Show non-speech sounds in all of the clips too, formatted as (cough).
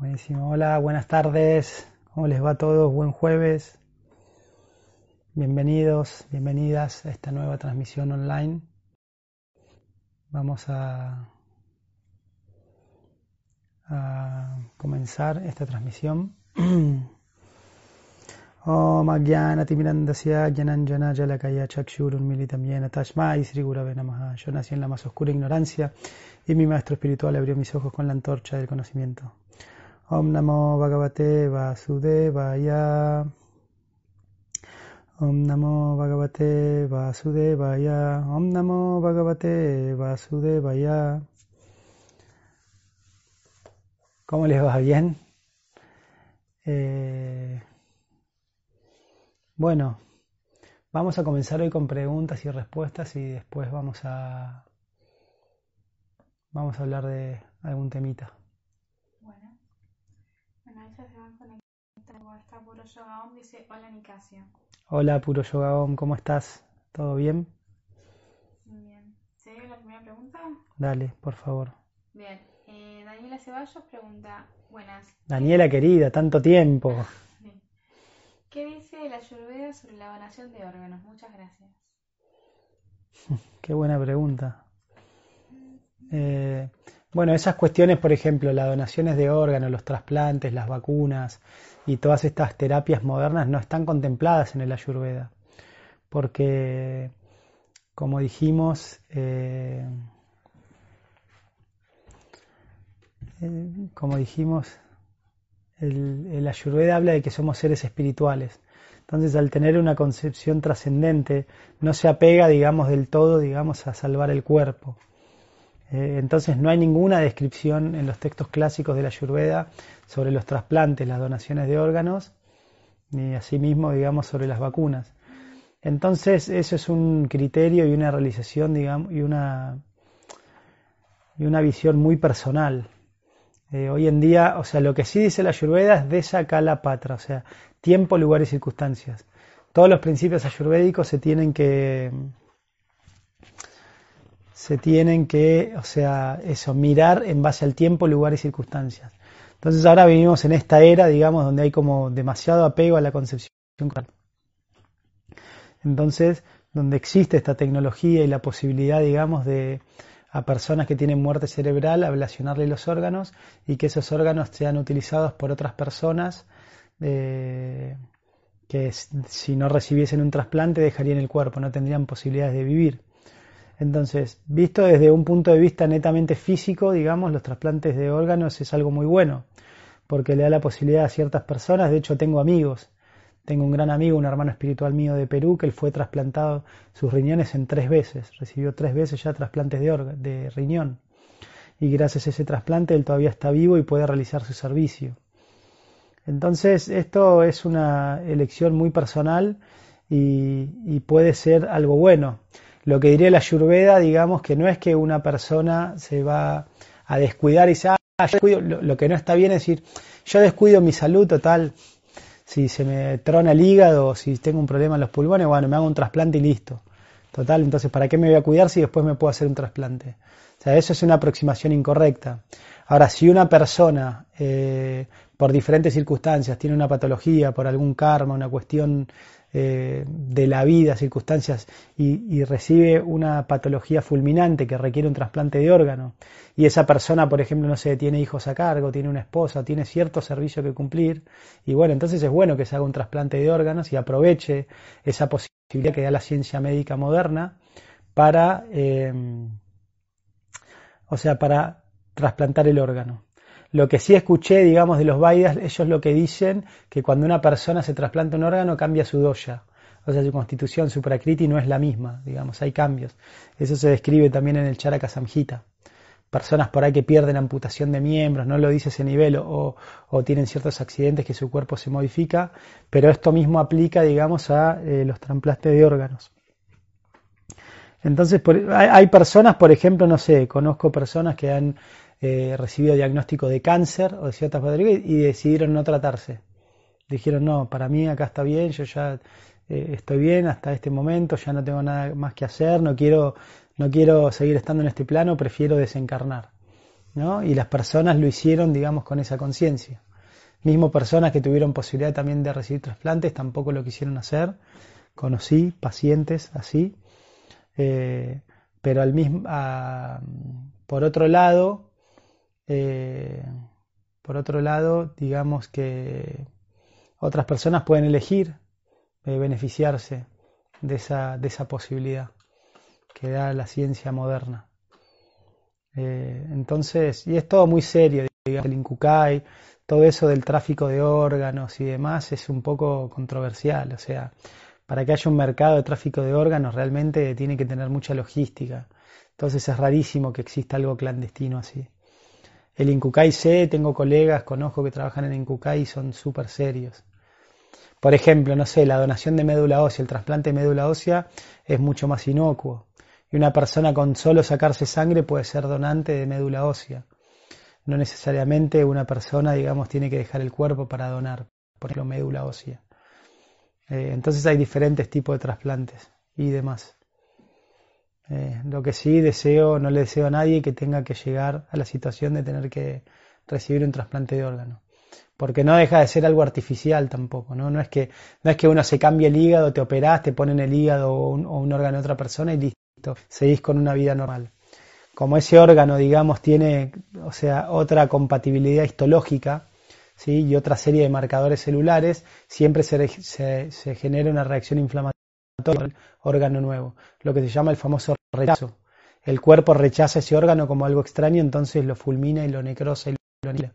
Buenísimo. Hola, buenas tardes. ¿Cómo les va a todos? Buen jueves. Bienvenidos, bienvenidas a esta nueva transmisión online. Vamos a, comenzar esta transmisión. Jalakaya Chakshurun Militam Yena Tashmai Sri Gurave Namaha. Yo nací en la más oscura ignorancia y mi maestro espiritual abrió mis ojos con la antorcha del conocimiento. Om Namo Bhagavate Vasudevaya. Om Namo Bhagavate Vasudevaya. Om Namo Bhagavate Vasudevaya. ¿Cómo les va? ¿Bien? Eh, bueno, vamos a comenzar hoy con preguntas y respuestas y después vamos a vamos a hablar de algún temita. Se va a conectar con esta Puro Yoga Om, dice, hola Nicasio. Hola Puro Yoga Om, ¿cómo estás? ¿Todo bien? Bien. ¿Sería la primera pregunta? Dale, por favor. Bien. Eh, Daniela Ceballos pregunta, buenas. Daniela querida, tanto tiempo. (laughs) ¿Qué dice la Ayurveda sobre la donación de órganos? Muchas gracias. (laughs) Qué buena pregunta. Eh, bueno, esas cuestiones, por ejemplo, las donaciones de órganos, los trasplantes, las vacunas y todas estas terapias modernas no están contempladas en el Ayurveda. Porque, como dijimos, eh, eh, como dijimos, el, el Ayurveda habla de que somos seres espirituales. Entonces, al tener una concepción trascendente, no se apega, digamos, del todo, digamos, a salvar el cuerpo. Eh, entonces, no hay ninguna descripción en los textos clásicos de la Ayurveda sobre los trasplantes, las donaciones de órganos, ni asimismo, digamos, sobre las vacunas. Entonces, eso es un criterio y una realización, digamos, y una, y una visión muy personal. Eh, hoy en día, o sea, lo que sí dice la Ayurveda es desa kala patra, o sea, tiempo, lugar y circunstancias. Todos los principios ayurvédicos se tienen que se tienen que, o sea, eso, mirar en base al tiempo, lugar y circunstancias. Entonces ahora vivimos en esta era, digamos, donde hay como demasiado apego a la concepción. Entonces, donde existe esta tecnología y la posibilidad, digamos, de a personas que tienen muerte cerebral ablacionarle los órganos y que esos órganos sean utilizados por otras personas eh, que si no recibiesen un trasplante dejarían el cuerpo, no tendrían posibilidades de vivir. Entonces, visto desde un punto de vista netamente físico, digamos, los trasplantes de órganos es algo muy bueno, porque le da la posibilidad a ciertas personas, de hecho tengo amigos, tengo un gran amigo, un hermano espiritual mío de Perú, que él fue trasplantado sus riñones en tres veces, recibió tres veces ya trasplantes de, de riñón, y gracias a ese trasplante él todavía está vivo y puede realizar su servicio. Entonces, esto es una elección muy personal y, puede ser algo bueno. Lo que diría la Ayurveda, digamos, que no es que una persona se va a descuidar y dice, ah, yo descuido, lo, que no está bien es decir, yo descuido mi salud total, si se me trona el hígado si tengo un problema en los pulmones, bueno, me hago un trasplante y listo. Total, entonces, ¿para qué me voy a cuidar si después me puedo hacer un trasplante? O sea, eso es una aproximación incorrecta. Ahora, si una persona eh, por diferentes circunstancias, tiene una patología, por algún karma, una cuestión eh, de la vida, circunstancias, y, recibe una patología fulminante que requiere un trasplante de órgano, y esa persona, por ejemplo, no sé, tiene hijos a cargo, tiene una esposa, tiene cierto servicio que cumplir, y bueno, entonces es bueno que se haga un trasplante de órganos y aproveche esa posibilidad que da la ciencia médica moderna para, eh, o sea, para trasplantar el órgano. Lo que sí escuché, digamos, de los Vaidas, ellos lo que dicen que cuando una persona se trasplanta un órgano cambia su doya. O sea, su constitución, su prakriti no es la misma, digamos, hay cambios. Eso se describe también en el Charaka. Personas por ahí que pierden amputación de miembros, no lo dice ese nivel, o, tienen ciertos accidentes que su cuerpo se modifica, pero esto mismo aplica, digamos, a eh, los trasplantes de órganos. Entonces, hay, personas, por ejemplo, no sé, conozco personas que han eh, recibido diagnóstico de cáncer o de ciertas patologías y decidieron no tratarse. Dijeron, no, para mí acá está bien, yo ya eh, estoy bien hasta este momento, ya no tengo nada más que hacer, no quiero, no quiero seguir estando en este plano, prefiero desencarnar. ¿no? Y las personas lo hicieron, digamos, con esa conciencia. Mismo personas que tuvieron posibilidad también de recibir trasplantes tampoco lo quisieron hacer. Conocí pacientes así. Eh, pero al mismo, por otro lado, eh, por otro lado, digamos que otras personas pueden elegir eh, beneficiarse de esa, de esa posibilidad que da la ciencia moderna. Eh, entonces, y es todo muy serio, digamos, el Incucay, todo eso del tráfico de órganos y demás es un poco controversial, o sea, para que haya un mercado de tráfico de órganos realmente tiene que tener mucha logística. Entonces es rarísimo que exista algo clandestino así. El Incucay sé, tengo colegas, conozco que trabajan en Incucay y son súper serios. Por ejemplo, no sé, la donación de médula ósea, el trasplante de médula ósea es mucho más inocuo. Y una persona con solo sacarse sangre puede ser donante de médula ósea. No necesariamente una persona, digamos, tiene que dejar el cuerpo para donar, por ejemplo, médula ósea. Eh, entonces hay diferentes tipos de trasplantes y demás. Eh, lo que sí deseo, no le deseo a nadie que tenga que llegar a la situación de tener que recibir un trasplante de órgano. Porque no deja de ser algo artificial tampoco, ¿no? No es que, no es que uno se cambie el hígado, te operás, te ponen el hígado o un, órgano de otra persona y listo, seguís con una vida normal. Como ese órgano, digamos, tiene, o sea, otra compatibilidad histológica, y otra serie de marcadores celulares, siempre se, se, genera una reacción inflamatoria órgano nuevo, lo que se llama el famoso rechazo. El cuerpo rechaza ese órgano como algo extraño, entonces lo fulmina y lo necrosa y lo anila.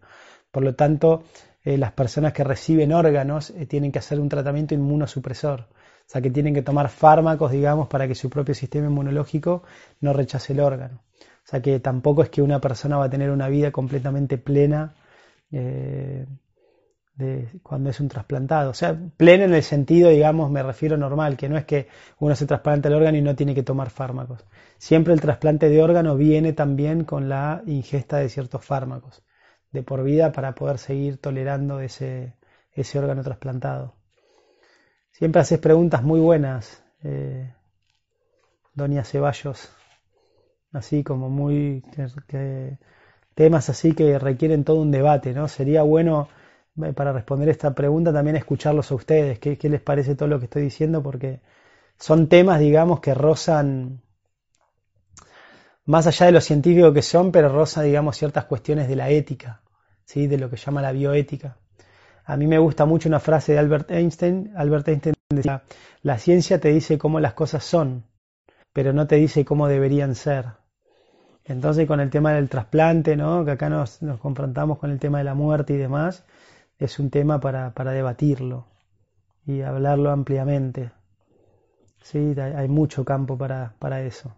Por lo tanto, eh, las personas que reciben órganos eh, tienen que hacer un tratamiento inmunosupresor. O sea, que tienen que tomar fármacos, digamos, para que su propio sistema inmunológico no rechace el órgano. O sea, que tampoco es que una persona va a tener una vida completamente plena eh, de cuando es un trasplantado. O sea, pleno en el sentido, digamos, me refiero normal, que no es que uno se trasplanta el órgano y no tiene que tomar fármacos. Siempre el trasplante de órgano viene también con la ingesta de ciertos fármacos de por vida para poder seguir tolerando ese, ese órgano trasplantado. Siempre haces preguntas muy buenas, eh, Doña Ceballos, así como muy... temas así que requieren todo un debate, ¿no? Sería bueno para responder esta pregunta también escucharlos a ustedes, qué, les parece todo lo que estoy diciendo, porque son temas, digamos, que rozan, más allá de lo científico que son, pero rozan, digamos, ciertas cuestiones de la ética, ¿sí? de lo que llama la bioética. A mí me gusta mucho una frase de Albert Einstein. Albert Einstein decía, la ciencia te dice cómo las cosas son, pero no te dice cómo deberían ser. Entonces con el tema del trasplante, ¿no? que acá nos, nos confrontamos con el tema de la muerte y demás, es un tema para, para debatirlo y hablarlo ampliamente. Sí, hay mucho campo para, para eso.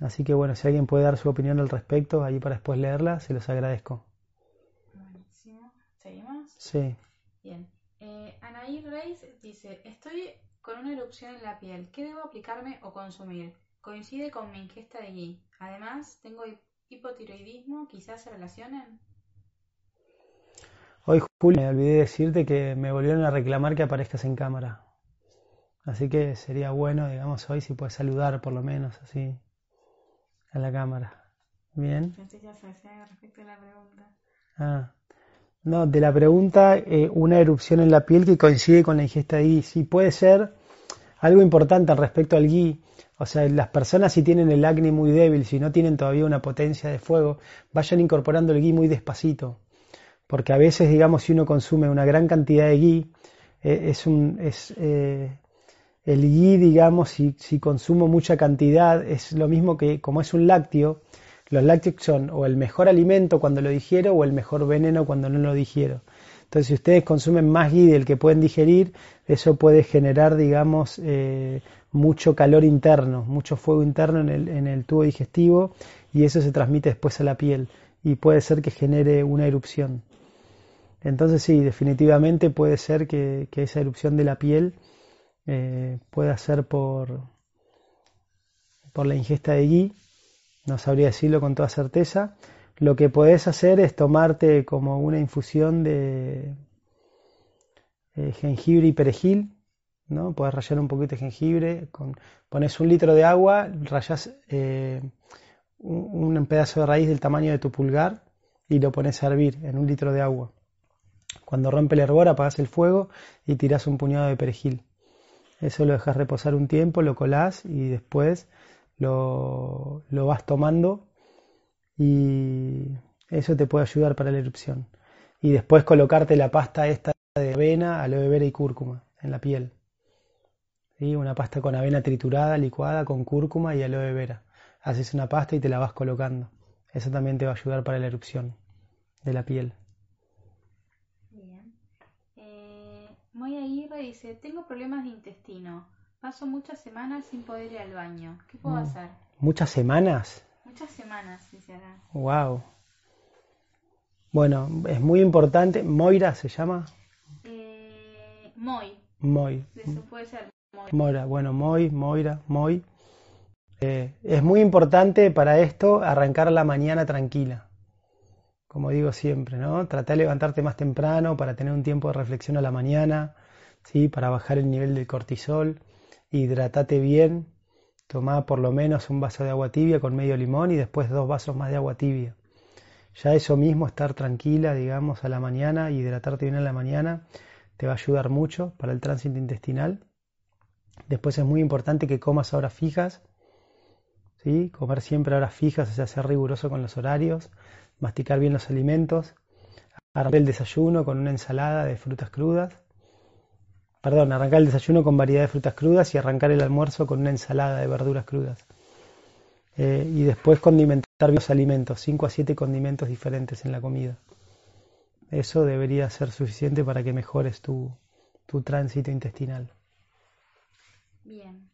Así que bueno, si alguien puede dar su opinión al respecto, ahí para después leerla, se los agradezco. Buenísimo. ¿Seguimos? Sí. Bien. Eh, Anaí Reis dice, estoy con una erupción en la piel. ¿Qué debo aplicarme o consumir? Coincide con mi ingesta de gui. Además, tengo hipotiroidismo. ¿Quizás se relacionen? Hoy, Julio, me olvidé decirte que me volvieron a reclamar que aparezcas en cámara. Así que sería bueno, digamos, hoy si puedes saludar por lo menos así a la cámara. Bien. respecto a la pregunta. Ah. No, de la pregunta, eh, una erupción en la piel que coincide con la ingesta de gui. Sí, puede ser algo importante respecto al gui. O sea, las personas si tienen el acné muy débil, si no tienen todavía una potencia de fuego, vayan incorporando el gui muy despacito porque a veces, digamos, si uno consume una gran cantidad de ghee, eh, es un, es, eh, el ghee, digamos, si, si, consumo mucha cantidad, es lo mismo que como es un lácteo, los lácteos son o el mejor alimento cuando lo digiero o el mejor veneno cuando no lo digiero. Entonces, si ustedes consumen más ghee del que pueden digerir, eso puede generar, digamos, eh, mucho calor interno, mucho fuego interno en el, en el tubo digestivo y eso se transmite después a la piel y puede ser que genere una erupción. Entonces sí, definitivamente puede ser que, esa erupción de la piel eh, pueda ser por, por la ingesta de gui, no sabría decirlo con toda certeza. Lo que podés hacer es tomarte como una infusión de eh, jengibre y perejil, ¿no? Podés rallar un poquito de jengibre, con, pones un litro de agua, rayas eh, un pedazo de raíz del tamaño de tu pulgar y lo pones a hervir en un litro de agua. Cuando rompe el hervor apagas el fuego y tiras un puñado de perejil. Eso lo dejas reposar un tiempo, lo colás y después lo, lo vas tomando y eso te puede ayudar para la erupción. Y después colocarte la pasta esta de avena, aloe vera y cúrcuma en la piel. ¿Sí? Una pasta con avena triturada, licuada, con cúrcuma y aloe vera. Haces una pasta y te la vas colocando. Eso también te va a ayudar para la erupción de la piel. Bien. Moya Aguirre dice, tengo problemas de intestino. Paso muchas semanas sin poder ir al baño. ¿Qué puedo Mm. hacer? ¿Muchas semanas? Muchas semanas, dice. Wow. Bueno, es muy importante. Moira se llama. Eh, Moy, Moy. eso puede ser Moy. Moira. Bueno, Moy, Moira, Moy. Eh, es muy importante para esto arrancar la mañana tranquila. Como digo siempre, ¿no? Tratar de levantarte más temprano para tener un tiempo de reflexión a la mañana, ¿sí? Para bajar el nivel del cortisol. Hidratate bien. Tomá por lo menos un vaso de agua tibia con medio limón y después dos vasos más de agua tibia. Ya eso mismo, estar tranquila, digamos, a la mañana, hidratarte bien a la mañana, te va a ayudar mucho para el tránsito intestinal. Después es muy importante que comas a horas fijas, ¿sí? Comer siempre a horas fijas, o sea, ser riguroso con los horarios, masticar bien los alimentos, arrancar el desayuno con una ensalada de frutas crudas, perdón, arrancar el desayuno con variedad de frutas crudas y arrancar el almuerzo con una ensalada de verduras crudas. Eh, y después condimentar los alimentos, 5 a 7 condimentos diferentes en la comida. Eso debería ser suficiente para que mejores tu, tu tránsito intestinal. Bien.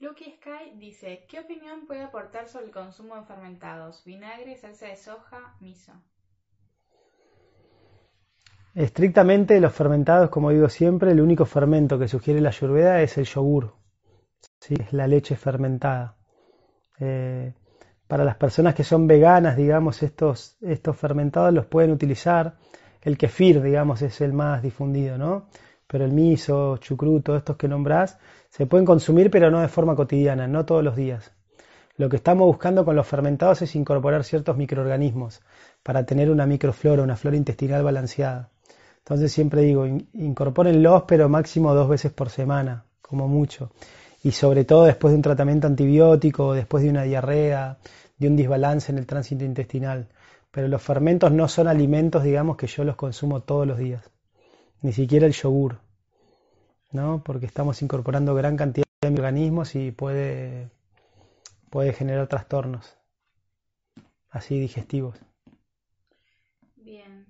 Lucky Sky dice, ¿qué opinión puede aportar sobre el consumo de fermentados? Vinagre, salsa de soja, miso. Estrictamente los fermentados, como digo siempre, el único fermento que sugiere la ayurveda es el yogur, ¿sí? es la leche fermentada. Eh, para las personas que son veganas, digamos, estos, estos fermentados los pueden utilizar. El kefir, digamos, es el más difundido, ¿no? Pero el miso, chucrut, todos estos que nombrás, se pueden consumir, pero no de forma cotidiana, no todos los días. Lo que estamos buscando con los fermentados es incorporar ciertos microorganismos para tener una microflora, una flora intestinal balanceada. Entonces siempre digo, in- incorpórenlos, pero máximo dos veces por semana, como mucho. Y sobre todo después de un tratamiento antibiótico, después de una diarrea, de un desbalance en el tránsito intestinal. Pero los fermentos no son alimentos, digamos, que yo los consumo todos los días. Ni siquiera el yogur, ¿no? Porque estamos incorporando gran cantidad de organismos y puede, puede generar trastornos así digestivos. Bien.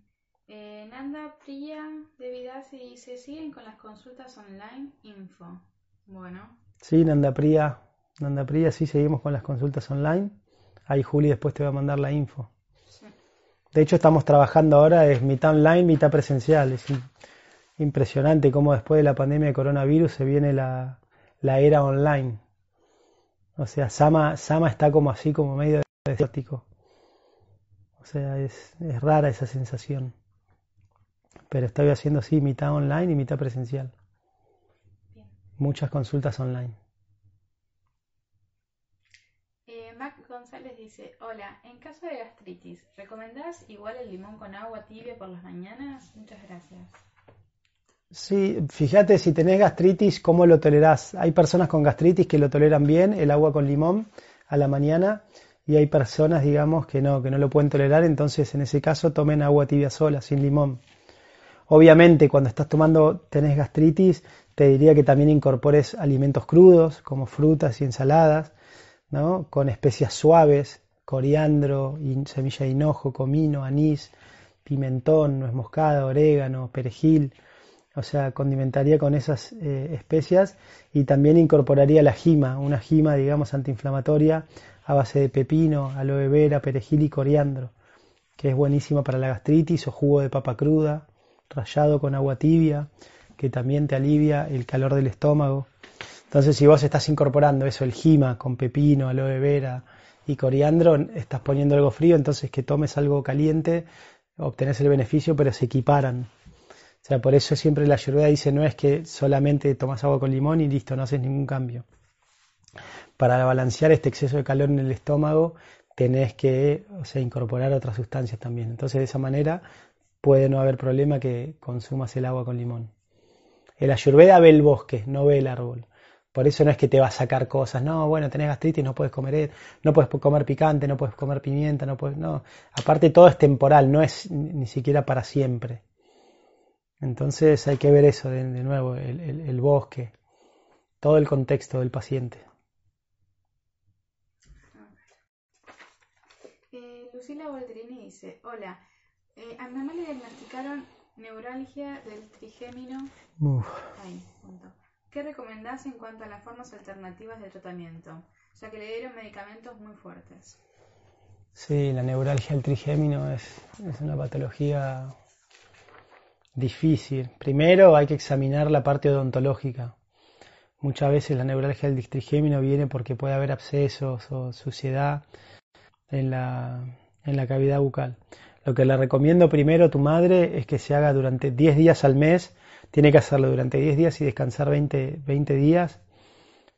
Eh, Nanda Priya de Vidasi dice, ¿siguen con las consultas online? Info. Bueno, Sí, Nanda Priya, Nanda Priya, sí, seguimos con las consultas online. Ahí Juli después te va a mandar la info. sí. De hecho, estamos trabajando ahora, es mitad online, mitad presencial. Es impresionante cómo después de la pandemia de coronavirus se viene la, la era online. O sea, Sama, Sama está como así, como medio desértico. O sea, es, es rara esa sensación. Pero estoy haciendo sí, mitad online y mitad presencial. Bien. Muchas consultas online. Eh, Mac González dice, hola, en caso de gastritis, ¿recomendás igual el limón con agua tibia por las mañanas? Muchas gracias. Sí, fíjate si tenés gastritis, ¿cómo lo tolerás? Hay personas con gastritis que lo toleran bien, el agua con limón a la mañana, y hay personas, digamos, que no, que no lo pueden tolerar, entonces en ese caso tomen agua tibia sola, sin limón. Obviamente, cuando estás tomando, tenés gastritis, te diría que también incorpores alimentos crudos, como frutas y ensaladas, ¿no? Con especias suaves, coriandro, semilla de hinojo, comino, anís, pimentón, nuez moscada, orégano, perejil. O sea, condimentaría con esas eh, especias y también incorporaría la jima, una jima, digamos, antiinflamatoria a base de pepino, aloe vera, perejil y coriandro, que es buenísima para la gastritis o jugo de papa cruda, rallado con agua tibia, que también te alivia el calor del estómago. Entonces, si vos estás incorporando eso, el jima con pepino, aloe vera y coriandro, estás poniendo algo frío, entonces que tomes algo caliente, obtenés el beneficio, pero se equiparan. O sea, por eso siempre la ayurveda dice no es que solamente tomas agua con limón y listo, no haces ningún cambio. para balancear este exceso de calor en el estómago tenés que o sea, incorporar otras sustancias también. Entonces de esa manera puede no haber problema que consumas el agua con limón. El ayurveda ve el bosque, no ve el árbol. Por eso no es que te va a sacar cosas, no, bueno, tenés gastritis, no puedes comer, no puedes comer picante, no puedes comer pimienta, no puedes, no. Aparte todo es temporal, no es ni siquiera para siempre. Entonces hay que ver eso de, nuevo, el, bosque, todo el contexto del paciente. Eh, Lucila Boldrini dice, hola, eh, a mamá le diagnosticaron neuralgia del trigémino. Punto. ¿Qué recomendás en cuanto a las formas alternativas de tratamiento? Ya que le dieron medicamentos muy fuertes. Sí, la neuralgia del trigémino es, es una patología difícil. Primero hay que examinar la parte odontológica. Muchas veces la neuralgia del trigémino viene porque puede haber abscesos o suciedad en la, en la cavidad bucal. Lo que le recomiendo primero a tu madre es que se haga durante 10 días al mes tiene que hacerlo durante 10 días y descansar 20, 20 días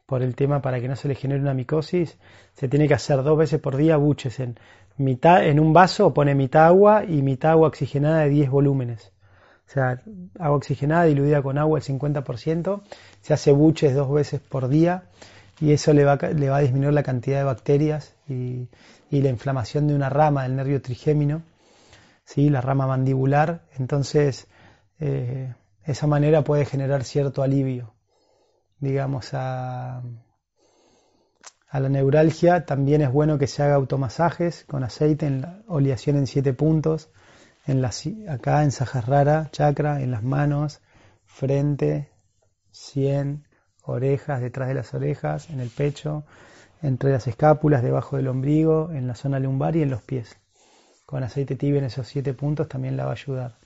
por el tema para que no se le genere una micosis. Se tiene que hacer dos veces por día buches en, mitad, en un vaso, pone mitad agua y mitad agua oxigenada de 10 volúmenes. O sea, agua oxigenada diluida con agua el 50%, se hace buches dos veces por día y eso le va, le va a disminuir la cantidad de bacterias y, la inflamación de una rama del nervio trigémino, ¿sí? la rama mandibular. Entonces, eh, esa manera puede generar cierto alivio, digamos, a, a la neuralgia. También es bueno que se haga automasajes con aceite, en la oleación en siete puntos, en la, acá en Sajarrara, chakra, en las manos, frente, sien, orejas, detrás de las orejas, en el pecho, entre las escápulas, debajo del ombligo, en la zona lumbar y en los pies. Con aceite tibio en esos siete puntos también la va a ayudar.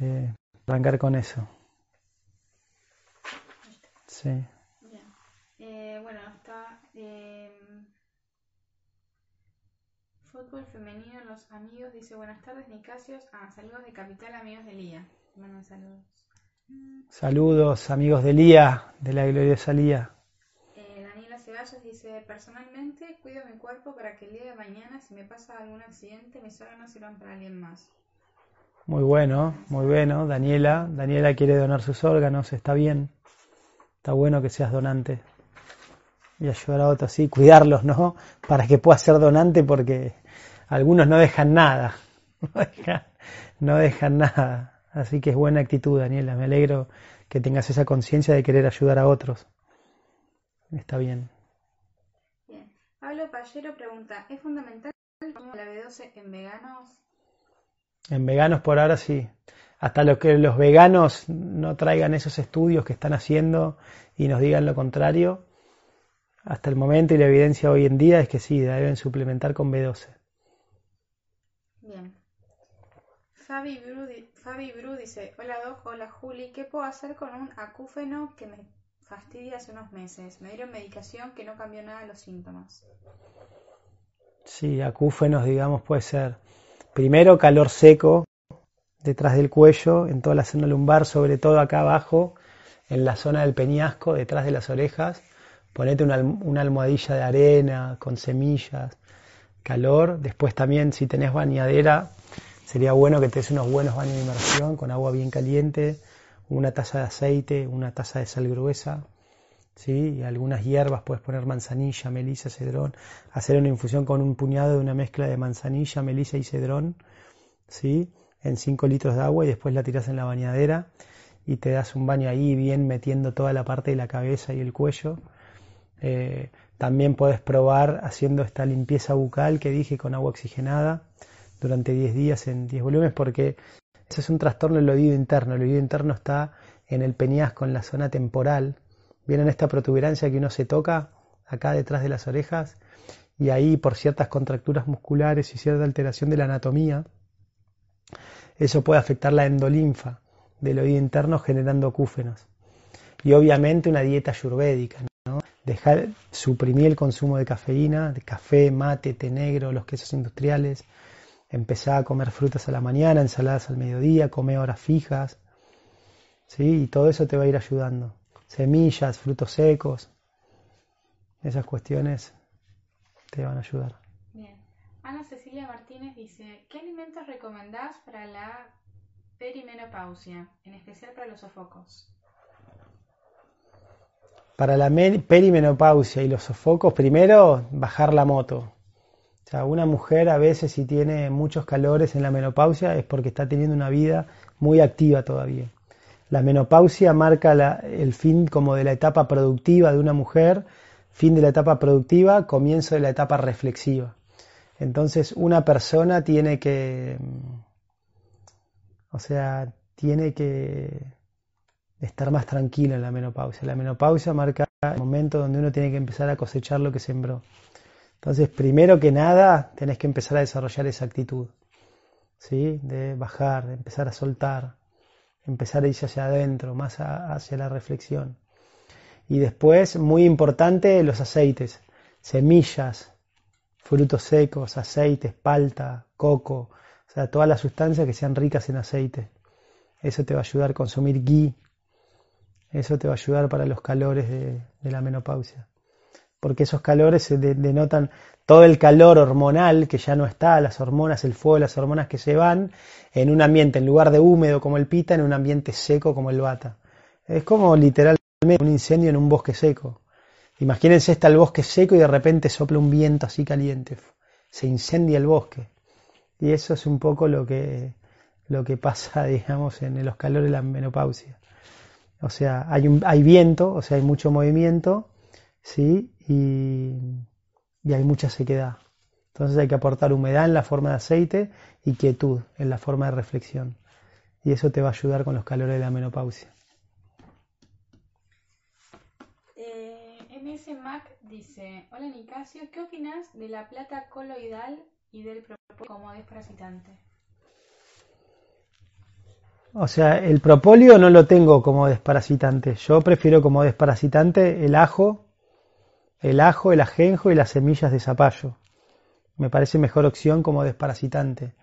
Eh, arrancar con eso. Sí. Eh, bueno, está eh, fútbol femenino, los amigos. Dice buenas tardes, Nicasios. Ah, saludos de Capital, amigos de Lía. saludos. Saludos, amigos de Lía, de la gloriosa Lía. Eh, Daniela Ceballos dice, personalmente cuido mi cuerpo para que el día de mañana, si me pasa algún accidente, mis órganos sirvan para alguien más. Muy bueno, muy bueno. Daniela, Daniela quiere donar sus órganos, está bien. Está bueno que seas donante. Y ayudar a otros, sí, cuidarlos, ¿no? Para que puedas ser donante porque algunos no dejan nada. (laughs) No dejan, nada. Así que es buena actitud, Daniela. Me alegro que tengas esa conciencia de querer ayudar a otros. Está bien. Bien. Pablo Pallero pregunta, ¿es fundamental la B12 en veganos? En veganos por ahora sí. Hasta lo que los veganos no traigan esos estudios que están haciendo y nos digan lo contrario, hasta el momento y la evidencia hoy en día es que sí, deben suplementar con B12. Bien. Fabi Bru, dice, hola Doc, hola Juli, ¿qué puedo hacer con un acúfeno que me fastidia hace unos meses? Me dieron medicación que no cambió nada los síntomas. Sí, acúfenos, digamos, puede ser Primero calor seco detrás del cuello, en toda la zona lumbar, sobre todo acá abajo, en la zona del peñasco, detrás de las orejas. Ponete una, almohadilla de arena con semillas, calor. Después también si tenés bañadera, sería bueno que te des unos buenos baños de inmersión con agua bien caliente, una taza de aceite, una taza de sal gruesa, ¿sí? y algunas hierbas, puedes poner manzanilla, melisa, cedrón, hacer una infusión con un puñado de una mezcla de manzanilla, melisa y cedrón, ¿sí? en 5 litros de agua y después la tiras en la bañadera y te das un baño ahí bien metiendo toda la parte de la cabeza y el cuello. Eh, también puedes probar haciendo esta limpieza bucal que dije con agua oxigenada durante 10 días en 10 volúmenes porque ese es un trastorno del oído interno. El oído interno está en el peñasco, en la zona temporal, Vienen esta protuberancia que uno se toca acá detrás de las orejas y ahí por ciertas contracturas musculares y cierta alteración de la anatomía, eso puede afectar la endolinfa del oído interno generando cúfenos. Y obviamente una dieta ayurvédica. Dejar suprimir el consumo de cafeína, de café, mate, té negro, los quesos industriales, empezar a comer frutas a la mañana, ensaladas al mediodía, comer horas fijas, ¿sí? y todo eso te va a ir ayudando semillas, frutos secos. Esas cuestiones te van a ayudar. Bien. Ana Cecilia Martínez dice, ¿qué alimentos recomendás para la perimenopausia, en especial para los sofocos? Para la perimenopausia y los sofocos, primero bajar la moto. O sea, una mujer a veces si tiene muchos calores en la menopausia es porque está teniendo una vida muy activa todavía. La menopausia marca el fin como de la etapa productiva de una mujer, fin de la etapa productiva, comienzo de la etapa reflexiva. Entonces una persona tiene que, o sea, tiene que estar más tranquilo en la menopausia. La menopausia marca el momento donde uno tiene que empezar a cosechar lo que sembró. Entonces, primero que nada, tenés que empezar a desarrollar esa actitud, ¿sí? De bajar, de empezar a soltar, empezar a irse hacia adentro, más hacia la reflexión. Y después, muy importante, los aceites, semillas, frutos secos, aceites, palta, coco, o sea, todas las sustancias que sean ricas en aceite. Eso te va a ayudar a consumir ghee, eso te va a ayudar para los calores de, la menopausia. Porque esos calores se denotan todo el calor hormonal que ya no está, las hormonas, el fuego, las hormonas que se van en un ambiente, en lugar de húmedo como el pita, en un ambiente seco como el bata. Es como literalmente un incendio en un bosque seco. Imagínense está el bosque seco y de repente sopla un viento así caliente. Se incendia el bosque. Y eso es un poco lo que, lo que pasa, (laughs) digamos, en los calores de la menopausia. O sea, hay, un, hay viento, o sea, hay mucho movimiento, ¿sí? Y, y hay mucha sequedad. Entonces hay que aportar humedad en la forma de aceite y quietud en la forma de reflexión. Y eso te va a ayudar con los calores de la menopausia. Eh, MS Mac dice, hola Nicasio, ¿qué opinas de la plata coloidal y del propósito como desparasitante? O sea, el propóleo no lo tengo como desparasitante. Yo prefiero como desparasitante el ajo, el ajo, el ajenjo y las semillas de zapallo. Me parece mejor opción como desparasitante.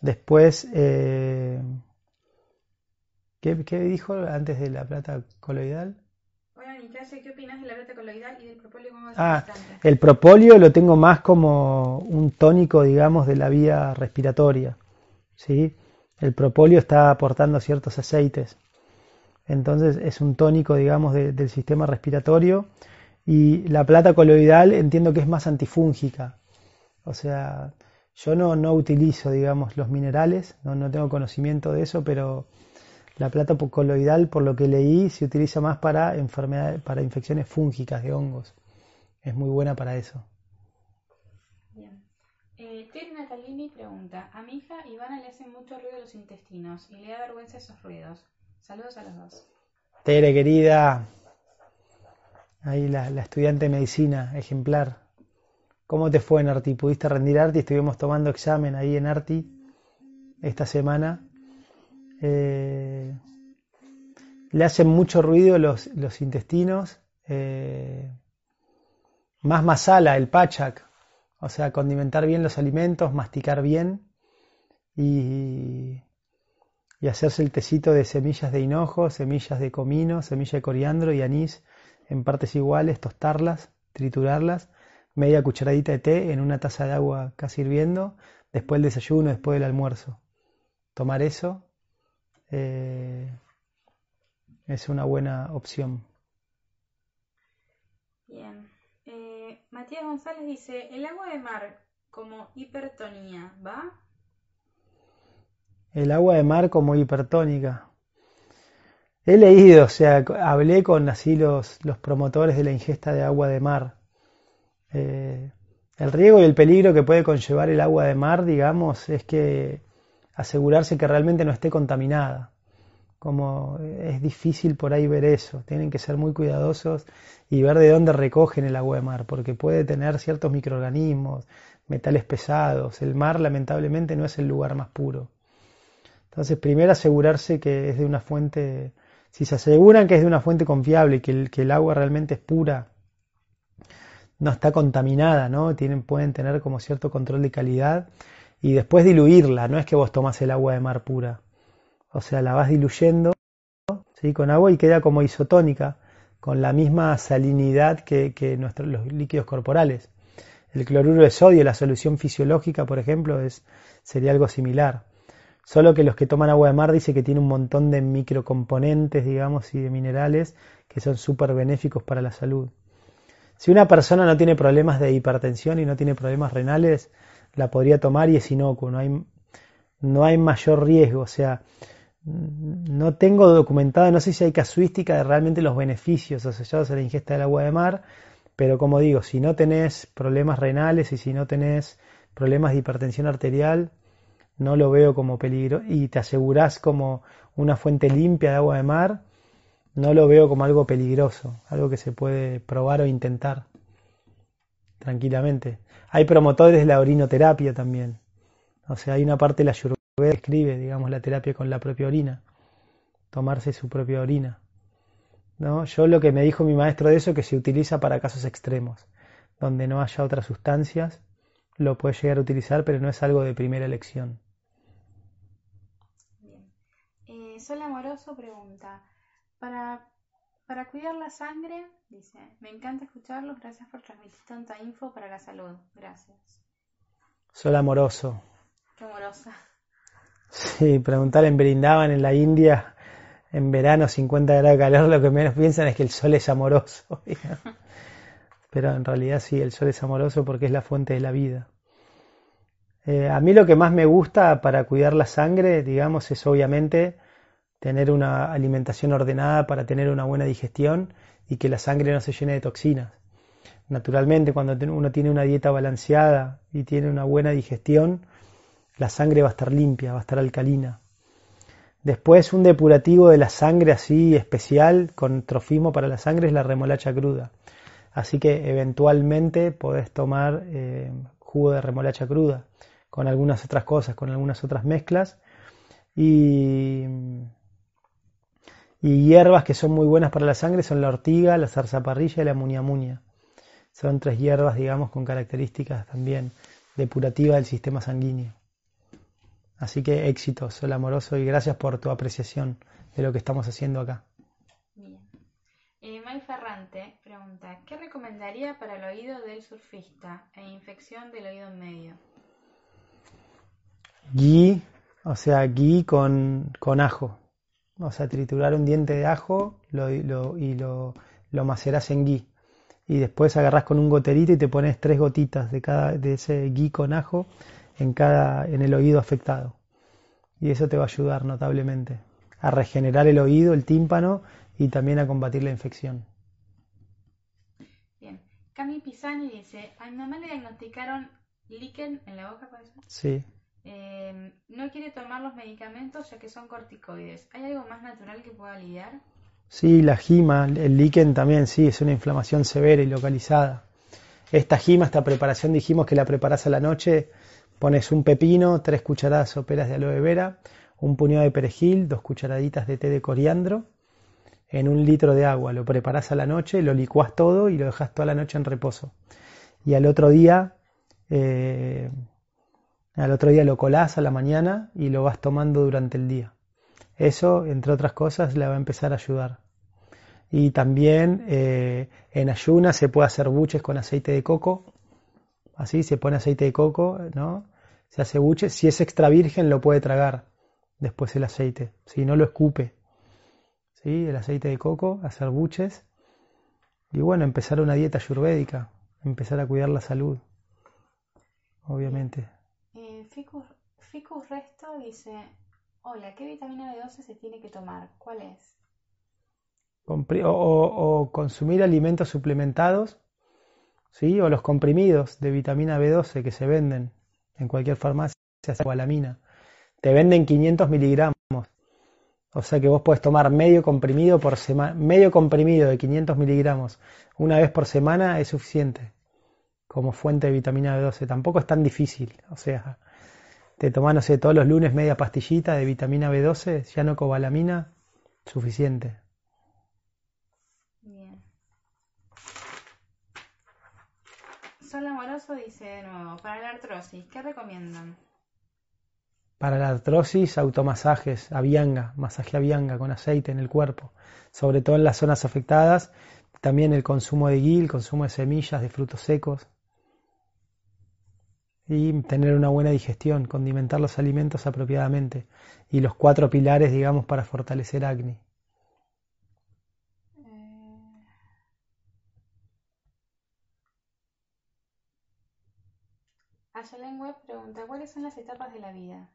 Después, eh, ¿qué, dijo antes de la plata coloidal? ¿qué opinas de la plata coloidal y del propóleo como Ah, el propóleo lo tengo más como un tónico, digamos, de la vía respiratoria. ¿sí? El propóleo está aportando ciertos aceites. Entonces es un tónico, digamos, del sistema respiratorio. Y la plata coloidal entiendo que es más antifúngica. O sea, yo no, no utilizo, digamos, los minerales, no, no tengo conocimiento de eso, pero la plata coloidal, por lo que leí, se utiliza más para enfermedades, para infecciones fúngicas de hongos. Es muy buena para eso. Eh, Terry Natalini pregunta, a mi hija Ivana le hacen mucho ruido los intestinos y le da vergüenza esos ruidos. Saludos a los dos. Tere, querida, ahí la, estudiante de medicina, ejemplar. ¿Cómo te fue en Arti? ¿Pudiste rendir Arti? Estuvimos tomando examen ahí en Arti esta semana. Eh, le hacen mucho ruido los, intestinos. Eh, más masala, el pachak, o sea, condimentar bien los alimentos, masticar bien y, hacerse el tecito de semillas de hinojo, semillas de comino, semilla de coriandro y anís en partes iguales, tostarlas, triturarlas, media cucharadita de té en una taza de agua casi hirviendo, después del desayuno, después del almuerzo. Tomar eso eh, es una buena opción. Bien. Matías González dice, el agua de mar como hipertonía, ¿va? El agua de mar como hipertónica. He leído, o sea, hablé con así los, los promotores de la ingesta de agua de mar. Eh, el riesgo y el peligro que puede conllevar el agua de mar, digamos, es que asegurarse que realmente no esté contaminada como es difícil por ahí ver eso. Tienen que ser muy cuidadosos y ver de dónde recogen el agua de mar, porque puede tener ciertos microorganismos, metales pesados. El mar lamentablemente no es el lugar más puro. Entonces, primero asegurarse que es de una fuente, si se aseguran que es de una fuente confiable que el, que el agua realmente es pura, no está contaminada, ¿no? Tienen, pueden tener como cierto control de calidad y después diluirla, no es que vos tomas el agua de mar pura o sea, la vas diluyendo ¿sí? con agua y queda como isotónica, con la misma salinidad que, los líquidos corporales. El cloruro de sodio, la solución fisiológica, por ejemplo, es, sería algo similar. Solo que los que toman agua de mar dice que tiene un montón de microcomponentes, digamos, y de minerales que son súper benéficos para la salud. Si una persona no tiene problemas de hipertensión y no tiene problemas renales, la podría tomar y es inocuo, no hay, no hay mayor riesgo. O sea, no tengo documentado, no sé si hay casuística de realmente los beneficios asociados a la ingesta del agua de mar, pero como digo, si no tenés problemas renales y si no tenés problemas de hipertensión arterial, no lo veo como peligro y te asegurás como una fuente limpia de agua de mar, no lo veo como algo peligroso, algo que se puede probar o intentar tranquilamente. Hay promotores de la orinoterapia también. O sea, hay una parte de la Ayurveda que escribe, digamos, la terapia con la propia orina, tomarse su propia orina. ¿No? Yo lo que me dijo mi maestro de eso es que se utiliza para casos extremos, donde no haya otras sustancias, lo puede llegar a utilizar, pero no es algo de primera elección. Bien. Eh, Sol Amoroso pregunta, para, para cuidar la sangre, dice, me encanta escucharlos, gracias por transmitir tanta info para la salud, gracias. Sol Amoroso. Qué amorosa. Sí, preguntar en Brindaban, en la India, en verano 50 grados de calor, lo que menos piensan es que el sol es amoroso. (laughs) Pero en realidad sí, el sol es amoroso porque es la fuente de la vida. Eh, a mí lo que más me gusta para cuidar la sangre, digamos, es obviamente tener una alimentación ordenada para tener una buena digestión y que la sangre no se llene de toxinas. Naturalmente, cuando uno tiene una dieta balanceada y tiene una buena digestión, la sangre va a estar limpia, va a estar alcalina. Después un depurativo de la sangre así especial con trofismo para la sangre es la remolacha cruda. Así que eventualmente podés tomar eh, jugo de remolacha cruda con algunas otras cosas, con algunas otras mezclas. Y, y hierbas que son muy buenas para la sangre son la ortiga, la zarzaparrilla y la muña muña. Son tres hierbas, digamos, con características también depurativas del sistema sanguíneo. Así que éxito, Sol Amoroso, y gracias por tu apreciación de lo que estamos haciendo acá. Bien. Eh, May Ferrante pregunta, ¿qué recomendaría para el oído del surfista e infección del oído en medio? Gui, o sea, gui con, con ajo. O sea, triturar un diente de ajo y lo, lo macerás en gui. Y después agarrás con un goterito y te pones tres gotitas de, cada, de ese gui con ajo en, cada, en el oído afectado. Y eso te va a ayudar notablemente a regenerar el oído, el tímpano y también a combatir la infección. Bien. Cami Pisani dice, a mi mamá le diagnosticaron líquen en la boca. Sí. Eh, no quiere tomar los medicamentos ya que son corticoides. ¿Hay algo más natural que pueda aliviar? Sí, la gima, el líquen también, sí, es una inflamación severa y localizada. Esta gima, esta preparación dijimos que la preparas a la noche Pones un pepino, tres cucharadas soperas de aloe vera, un puñado de perejil, dos cucharaditas de té de coriandro en un litro de agua. Lo preparas a la noche, lo licuás todo y lo dejas toda la noche en reposo. Y al otro día, eh, al otro día lo colás a la mañana y lo vas tomando durante el día. Eso, entre otras cosas, le va a empezar a ayudar. Y también eh, en ayunas se puede hacer buches con aceite de coco. Así se pone aceite de coco, ¿no? Se hace buche. Si es extra virgen, lo puede tragar después el aceite. Si no lo escupe. ¿Sí? El aceite de coco, hacer buches. Y bueno, empezar una dieta ayurvédica. Empezar a cuidar la salud. Obviamente. Eh, Ficus, Resto dice: Hola, ¿qué vitamina B12 se tiene que tomar? ¿Cuál es? o, consumir alimentos suplementados, ¿sí? o los comprimidos de vitamina B12 que se venden en cualquier farmacia la mina. Te venden 500 miligramos. O sea que vos podés tomar medio comprimido por semana, medio comprimido de 500 miligramos una vez por semana es suficiente como fuente de vitamina B12. Tampoco es tan difícil. O sea, te tomás, no sé, todos los lunes media pastillita de vitamina B12, ya no cobalamina, suficiente. Dice de nuevo, para la artrosis, ¿qué recomiendan? Para la artrosis, automasajes, avianga, masaje avianga con aceite en el cuerpo, sobre todo en las zonas afectadas. También el consumo de el consumo de semillas, de frutos secos. Y tener una buena digestión, condimentar los alimentos apropiadamente. Y los cuatro pilares, digamos, para fortalecer acné. Ayelen Web pregunta, ¿cuáles son las etapas de la vida?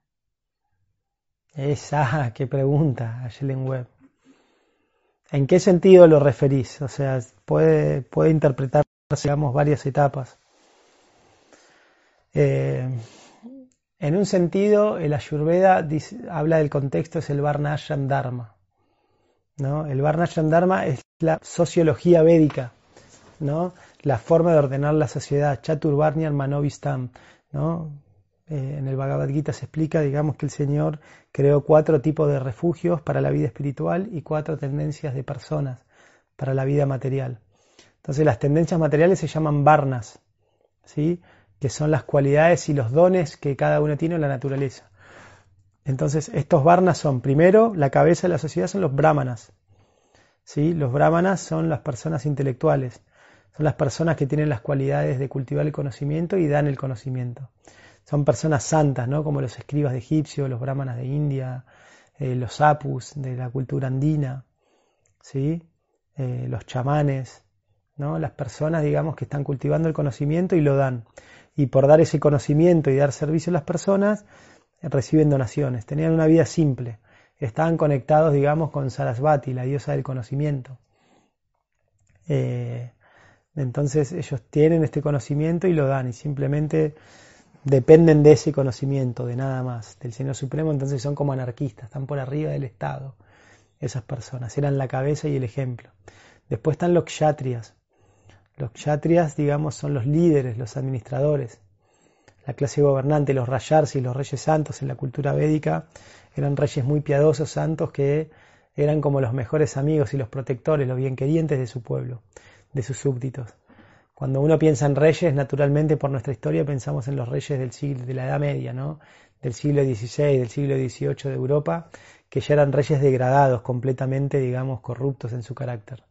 Esa, (laughs) qué pregunta, Ayelen Web. ¿En qué sentido lo referís? O sea, puede, puede interpretar, digamos, varias etapas. Eh, en un sentido, el Ayurveda habla del contexto, es el Varnashram Dharma. ¿no? El Varnashram Dharma es la sociología védica, ¿no? la forma de ordenar la sociedad, Chaturvarnyam Manovistam. ¿No? Eh, en el Bhagavad Gita se explica, digamos, que el Señor creó cuatro tipos de refugios para la vida espiritual y cuatro tendencias de personas para la vida material. Entonces las tendencias materiales se llaman varnas, ¿sí? que son las cualidades y los dones que cada uno tiene en la naturaleza. Entonces estos varnas son, primero, la cabeza de la sociedad son los brahmanas. ¿sí? Los brahmanas son las personas intelectuales, son las personas que tienen las cualidades de cultivar el conocimiento y dan el conocimiento son personas santas, ¿no? como los escribas de Egipcio, los brahmanas de India, eh, los apus de la cultura andina, ¿sí? Eh, los chamanes, ¿no? las personas digamos, que están cultivando el conocimiento y lo dan. Y por dar ese conocimiento y dar servicio a las personas, eh, reciben donaciones. Tenían una vida simple. Estaban conectados, digamos, con Sarasvati, la diosa del conocimiento. Entonces ellos tienen este conocimiento y lo dan y simplemente dependen de ese conocimiento, de nada más, del Señor Supremo, entonces son como anarquistas, están por arriba del Estado, esas personas, eran la cabeza y el ejemplo. Después están los kshatriyas. Los kshatriyas, digamos, son los líderes, los administradores, la clase gobernante, los y los reyes santos en la cultura védica, eran reyes muy piadosos, santos, que eran como los mejores amigos y los protectores, los bienquerientes de su pueblo, de sus súbditos. Cuando uno piensa en reyes, naturalmente por nuestra historia pensamos en los reyes del siglo, de la Edad Media, ¿no? del siglo XVI, del siglo XVIII de Europa, que ya eran reyes degradados, completamente, digamos, corruptos en su carácter,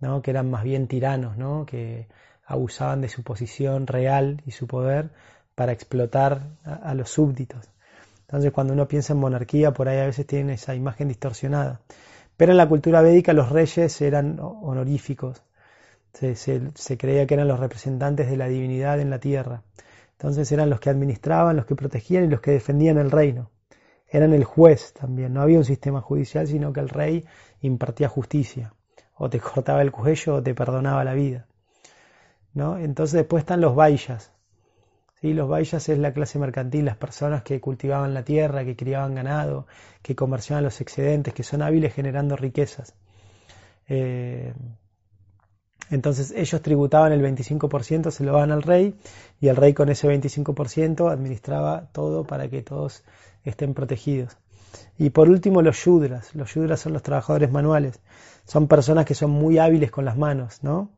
¿no? que eran más bien tiranos, ¿no? que abusaban de su posición real y su poder para explotar a, los súbditos. Entonces, cuando uno piensa en monarquía, por ahí a veces tienen esa imagen distorsionada. Pero en la cultura védica los reyes eran honoríficos, se, creía que eran los representantes de la divinidad en la tierra. Entonces eran los que administraban, los que protegían y los que defendían el reino. Eran el juez también, no había un sistema judicial, sino que el rey impartía justicia. O te (laughs) cortaba el cuello o te perdonaba la vida. ¿no? Entonces después están los vaillas. ¿sí? Los vaillas es la clase mercantil, las personas que cultivaban la tierra, que criaban ganado, que comerciaban los excedentes, que son hábiles generando riquezas. Eh, entonces ellos tributaban el 25%, se lo daban al rey y el rey con ese 25% administraba todo para que todos estén protegidos. Y por último los yudras. Los yudras son los trabajadores manuales. Son personas que son muy hábiles con las manos, ¿no?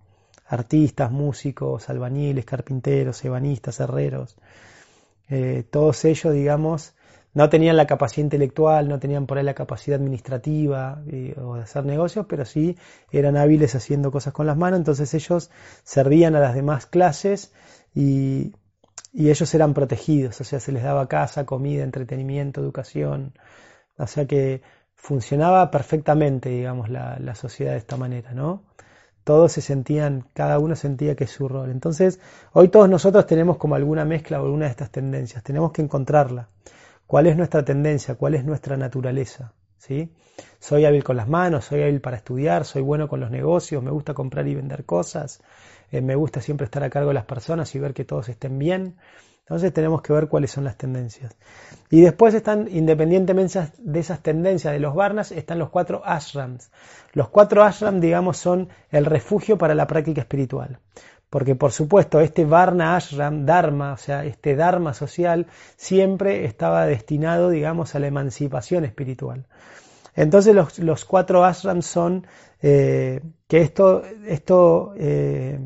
Artistas, músicos, albañiles, carpinteros, ebanistas, herreros. Eh, todos ellos, digamos, no tenían la capacidad intelectual, no tenían por ahí la capacidad administrativa eh, o de hacer negocios, pero sí eran hábiles haciendo cosas con las manos, entonces ellos servían a las demás clases y, ellos eran protegidos, o sea, se les daba casa, comida, entretenimiento, educación, o sea que funcionaba perfectamente, digamos, la, la sociedad de esta manera, ¿no? Todos se sentían, cada uno sentía que es su rol. Entonces, hoy todos nosotros tenemos como alguna mezcla o alguna de estas tendencias, tenemos que encontrarla cuál es nuestra tendencia, cuál es nuestra naturaleza. ¿sí? Soy hábil con las manos, soy hábil para estudiar, soy bueno con los negocios, me gusta comprar y vender cosas, eh, me gusta siempre estar a cargo de las personas y ver que todos estén bien. Entonces tenemos que ver cuáles son las tendencias. Y después están, independientemente de esas tendencias de los Varnas, están los cuatro ashrams. Los cuatro ashrams, digamos, son el refugio para la práctica espiritual porque por supuesto este Varna Ashram, Dharma, o sea, este Dharma social, siempre estaba destinado, digamos, a la emancipación espiritual. Entonces los, cuatro ashrams son eh, que esto, esto eh,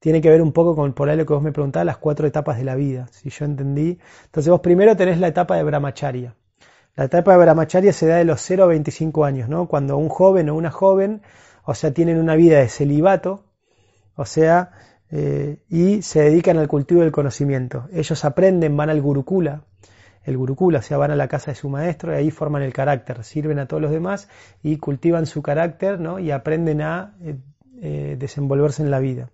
tiene que ver un poco con por ahí lo que vos me preguntabas, las cuatro etapas de la vida, si yo entendí. Entonces vos primero tenés la etapa de brahmacharya. La etapa de brahmacharya se da de los 0 a 25 años, ¿no? Cuando un joven o una joven, o sea, tienen una vida de celibato, o sea, eh, y se dedican al cultivo del conocimiento. Ellos aprenden, van al gurukula, el gurukula, o sea, van a la casa de su maestro y ahí forman el carácter, sirven a todos los demás y cultivan su carácter, ¿no? Y aprenden a eh, eh, desenvolverse en la vida.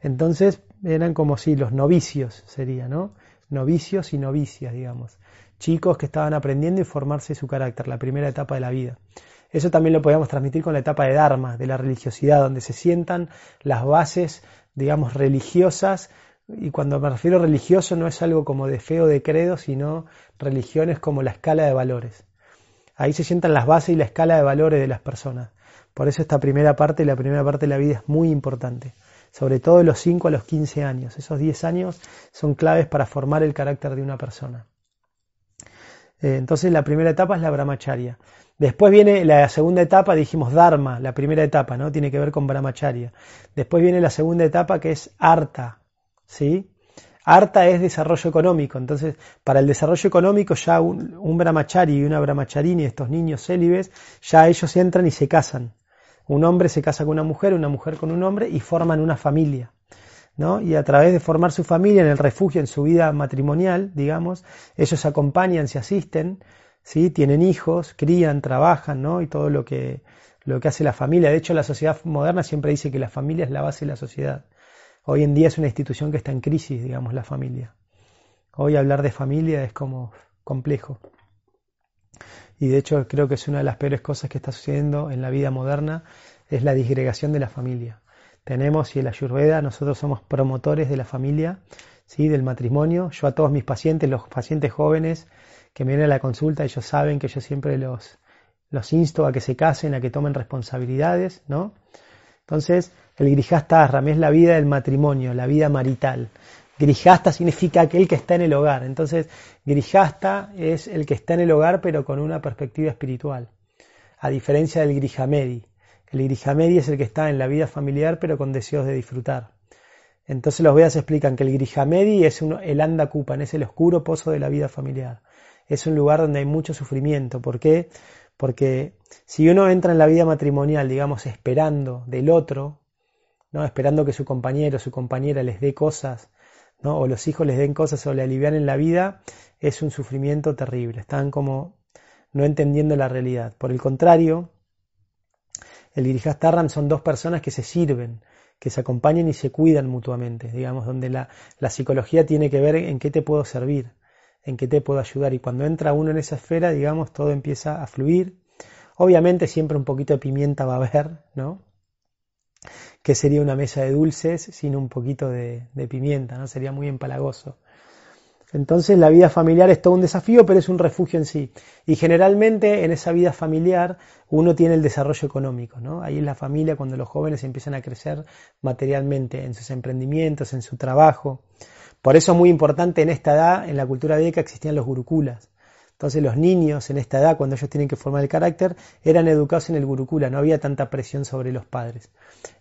Entonces eran como si los novicios sería, ¿no? Novicios y novicias, digamos. Chicos que estaban aprendiendo y formarse su carácter, la primera etapa de la vida. Eso también lo podíamos transmitir con la etapa de Dharma, de la religiosidad, donde se sientan las bases, digamos, religiosas. Y cuando me refiero a religioso no es algo como de fe o de credo, sino religiones como la escala de valores. Ahí se sientan las bases y la escala de valores de las personas. Por eso esta primera parte, la primera parte de la vida es muy importante sobre todo de los 5 a los 15 años. Esos 10 años son claves para formar el carácter de una persona. Eh, entonces la primera etapa es la brahmacharya. Después viene la segunda etapa, dijimos dharma, la primera etapa, ¿no? Tiene que ver con brahmacharya. Después viene la segunda etapa que es arta, ¿sí? Arta es desarrollo económico, entonces para el desarrollo económico ya un, brahmachari y una brahmacharini, estos niños célibes, ya ellos entran y se casan. Un hombre se casa con una mujer, una mujer con un hombre y forman una familia. ¿no? Y a través de formar su familia en el refugio, en su vida matrimonial, digamos, ellos acompañan, se asisten, ¿sí? tienen hijos, crían, trabajan, ¿no? y todo lo que, lo que hace la familia. De hecho, la sociedad moderna siempre dice que la familia es la base de la sociedad. Hoy en día es una institución que está en crisis, digamos, la familia. Hoy hablar de familia es como complejo y de hecho creo que es una de las peores cosas que está sucediendo en la vida moderna, es la disgregación de la familia. Tenemos, y en la Ayurveda, nosotros somos promotores de la familia, ¿sí? del matrimonio. Yo a todos mis pacientes, los pacientes jóvenes que me vienen a la consulta, ellos saben que yo siempre los, los insto a que se casen, a que tomen responsabilidades, ¿no? Entonces, el Grijasta es la vida del matrimonio, la vida marital. Grijasta significa aquel que está en el hogar. Entonces, Grijasta es el que está en el hogar pero con una perspectiva espiritual, a diferencia del Grijamedi. El Grijamedi es el que está en la vida familiar pero con deseos de disfrutar. Entonces los Vedas explican que el Grijamedi es el Anda es el oscuro pozo de la vida familiar. Es un lugar donde hay mucho sufrimiento. ¿Por qué? Porque si uno entra en la vida matrimonial, digamos, esperando del otro, ¿no? esperando que su compañero o su compañera les dé cosas o los hijos les den cosas o le alivian en la vida, es un sufrimiento terrible. Están como no entendiendo la realidad. Por el contrario, el Girihastarram son dos personas que se sirven, que se acompañan y se cuidan mutuamente, digamos, donde la, la psicología tiene que ver en qué te puedo servir, en qué te puedo ayudar. Y cuando entra uno en esa esfera, digamos, todo empieza a fluir. Obviamente siempre un poquito de pimienta va a haber, ¿no? que sería una mesa de dulces sin un poquito de, pimienta, ¿no? Sería muy empalagoso. Entonces la vida familiar es todo un desafío, pero es un refugio en sí. Y generalmente en esa vida familiar uno tiene el desarrollo económico, ¿no? Ahí en la familia cuando los jóvenes empiezan a crecer materialmente en sus emprendimientos, en su trabajo. Por eso es muy importante en esta edad, en la cultura védica existían los gurukulas. Entonces los niños en esta edad, cuando ellos tienen que formar el carácter, eran educados en el gurukula, no había tanta presión sobre los padres.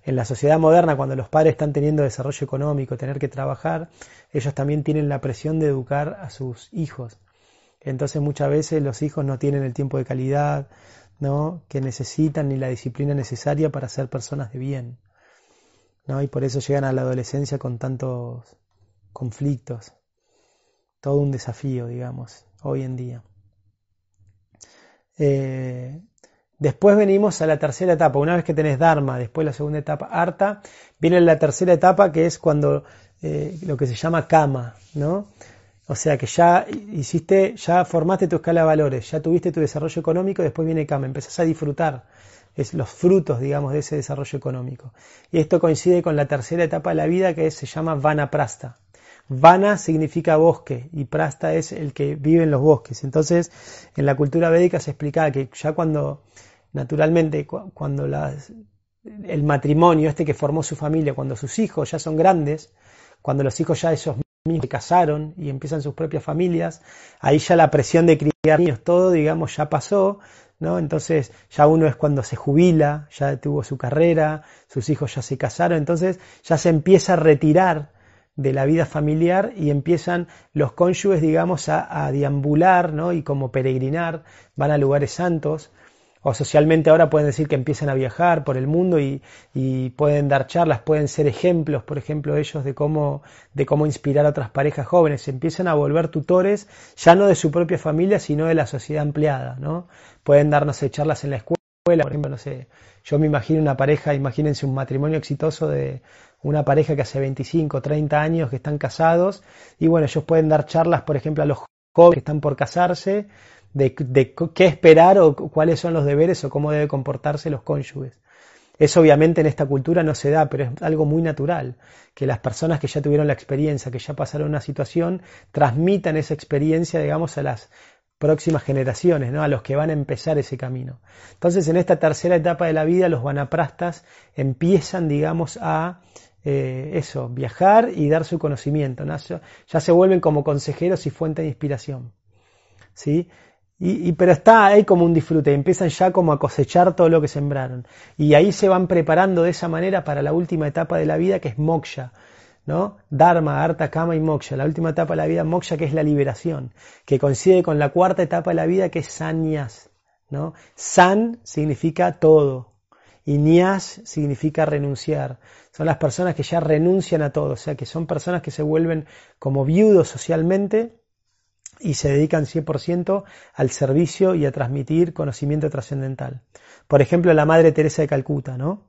En la sociedad moderna, cuando los padres están teniendo desarrollo económico, tener que trabajar, ellos también tienen la presión de educar a sus hijos. Entonces muchas veces los hijos no tienen el tiempo de calidad, ¿no? que necesitan ni la disciplina necesaria para ser personas de bien. ¿no? Y por eso llegan a la adolescencia con tantos conflictos. Todo un desafío, digamos hoy en día. Eh, después venimos a la tercera etapa. Una vez que tenés Dharma, después la segunda etapa, Arta, viene la tercera etapa que es cuando eh, lo que se llama Kama, ¿no? O sea que ya hiciste, ya formaste tu escala de valores, ya tuviste tu desarrollo económico, después viene Kama, empezás a disfrutar los frutos, digamos, de ese desarrollo económico. Y esto coincide con la tercera etapa de la vida que se llama Vanaprasta. Vana significa bosque y Prasta es el que vive en los bosques. Entonces, en la cultura védica se explicaba que ya cuando, naturalmente, cuando el matrimonio, este que formó su familia, cuando sus hijos ya son grandes, cuando los hijos ya esos mismos se casaron y empiezan sus propias familias, ahí ya la presión de criar niños, todo, digamos, ya pasó, ¿no? Entonces ya uno es cuando se jubila, ya tuvo su carrera, sus hijos ya se casaron, entonces ya se empieza a retirar de la vida familiar y empiezan los cónyuges, digamos, a, a deambular, ¿no? Y como peregrinar, van a lugares santos, o socialmente ahora pueden decir que empiezan a viajar por el mundo y, pueden dar charlas, pueden ser ejemplos, por ejemplo, ellos de cómo, de cómo inspirar a otras parejas jóvenes. Se empiezan a volver tutores ya no de su propia familia, sino de la sociedad empleada, ¿no? Pueden darnos charlas en la escuela, por ejemplo, no sé, yo me imagino una pareja, imagínense un matrimonio exitoso de una pareja que hace 25, 30 años que están casados y bueno, ellos pueden dar charlas, por ejemplo, a los jóvenes que están por casarse de, qué esperar o cuáles son los deberes o cómo debe comportarse los cónyuges. Eso obviamente en esta cultura no se da, pero es algo muy natural, que las personas que ya tuvieron la experiencia, que ya pasaron una situación, transmitan esa experiencia, digamos, a las próximas generaciones, ¿no? a los que van a empezar ese camino. Entonces, en esta tercera etapa de la vida, los vanaprastas empiezan, digamos, a eh, eso, viajar y dar su conocimiento. Ya, se vuelven como consejeros y fuente de inspiración. ¿sí? Y, pero está ahí como un disfrute, empiezan ya como a cosechar todo lo que sembraron. Y ahí se van preparando de esa manera para la última etapa de la vida que es moksha, ¿no? Dharma, Arta, Kama y moksha. La última etapa de la vida, moksha, que es la liberación, que coincide con la cuarta etapa de la vida que es sanyas, ¿no? San significa todo y significa renunciar. Son las personas que ya renuncian a todo, o sea, que son personas que se vuelven como viudos socialmente y se dedican 100% al servicio y a transmitir conocimiento trascendental. Por ejemplo, la Madre Teresa de Calcuta, ¿no?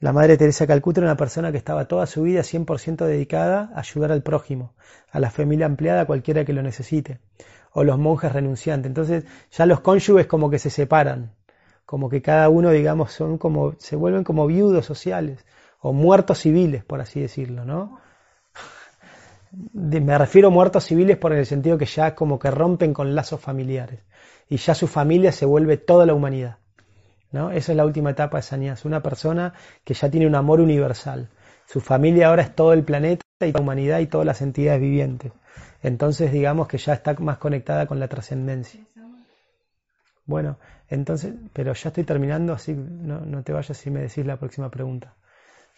La Madre Teresa de Calcuta era una persona que estaba toda su vida 100% dedicada a ayudar al prójimo, a la familia ampliada, a cualquiera que lo necesite, o los monjes renunciantes. Entonces, ya los cónyuges como que se separan, como que cada uno, digamos, son como, se vuelven como viudos sociales, o muertos civiles, por así decirlo, ¿no? me refiero a muertos civiles por el sentido que ya como que rompen con lazos familiares y ya su familia se vuelve toda la humanidad. ¿no? Esa es la última etapa de Sañas, una persona que ya tiene un amor universal. Su familia ahora es todo el planeta y la humanidad y todas las entidades vivientes. Entonces digamos que ya está más conectada con la trascendencia. Bueno, entonces, pero ya estoy terminando, así no, no te vayas si me decís la próxima pregunta.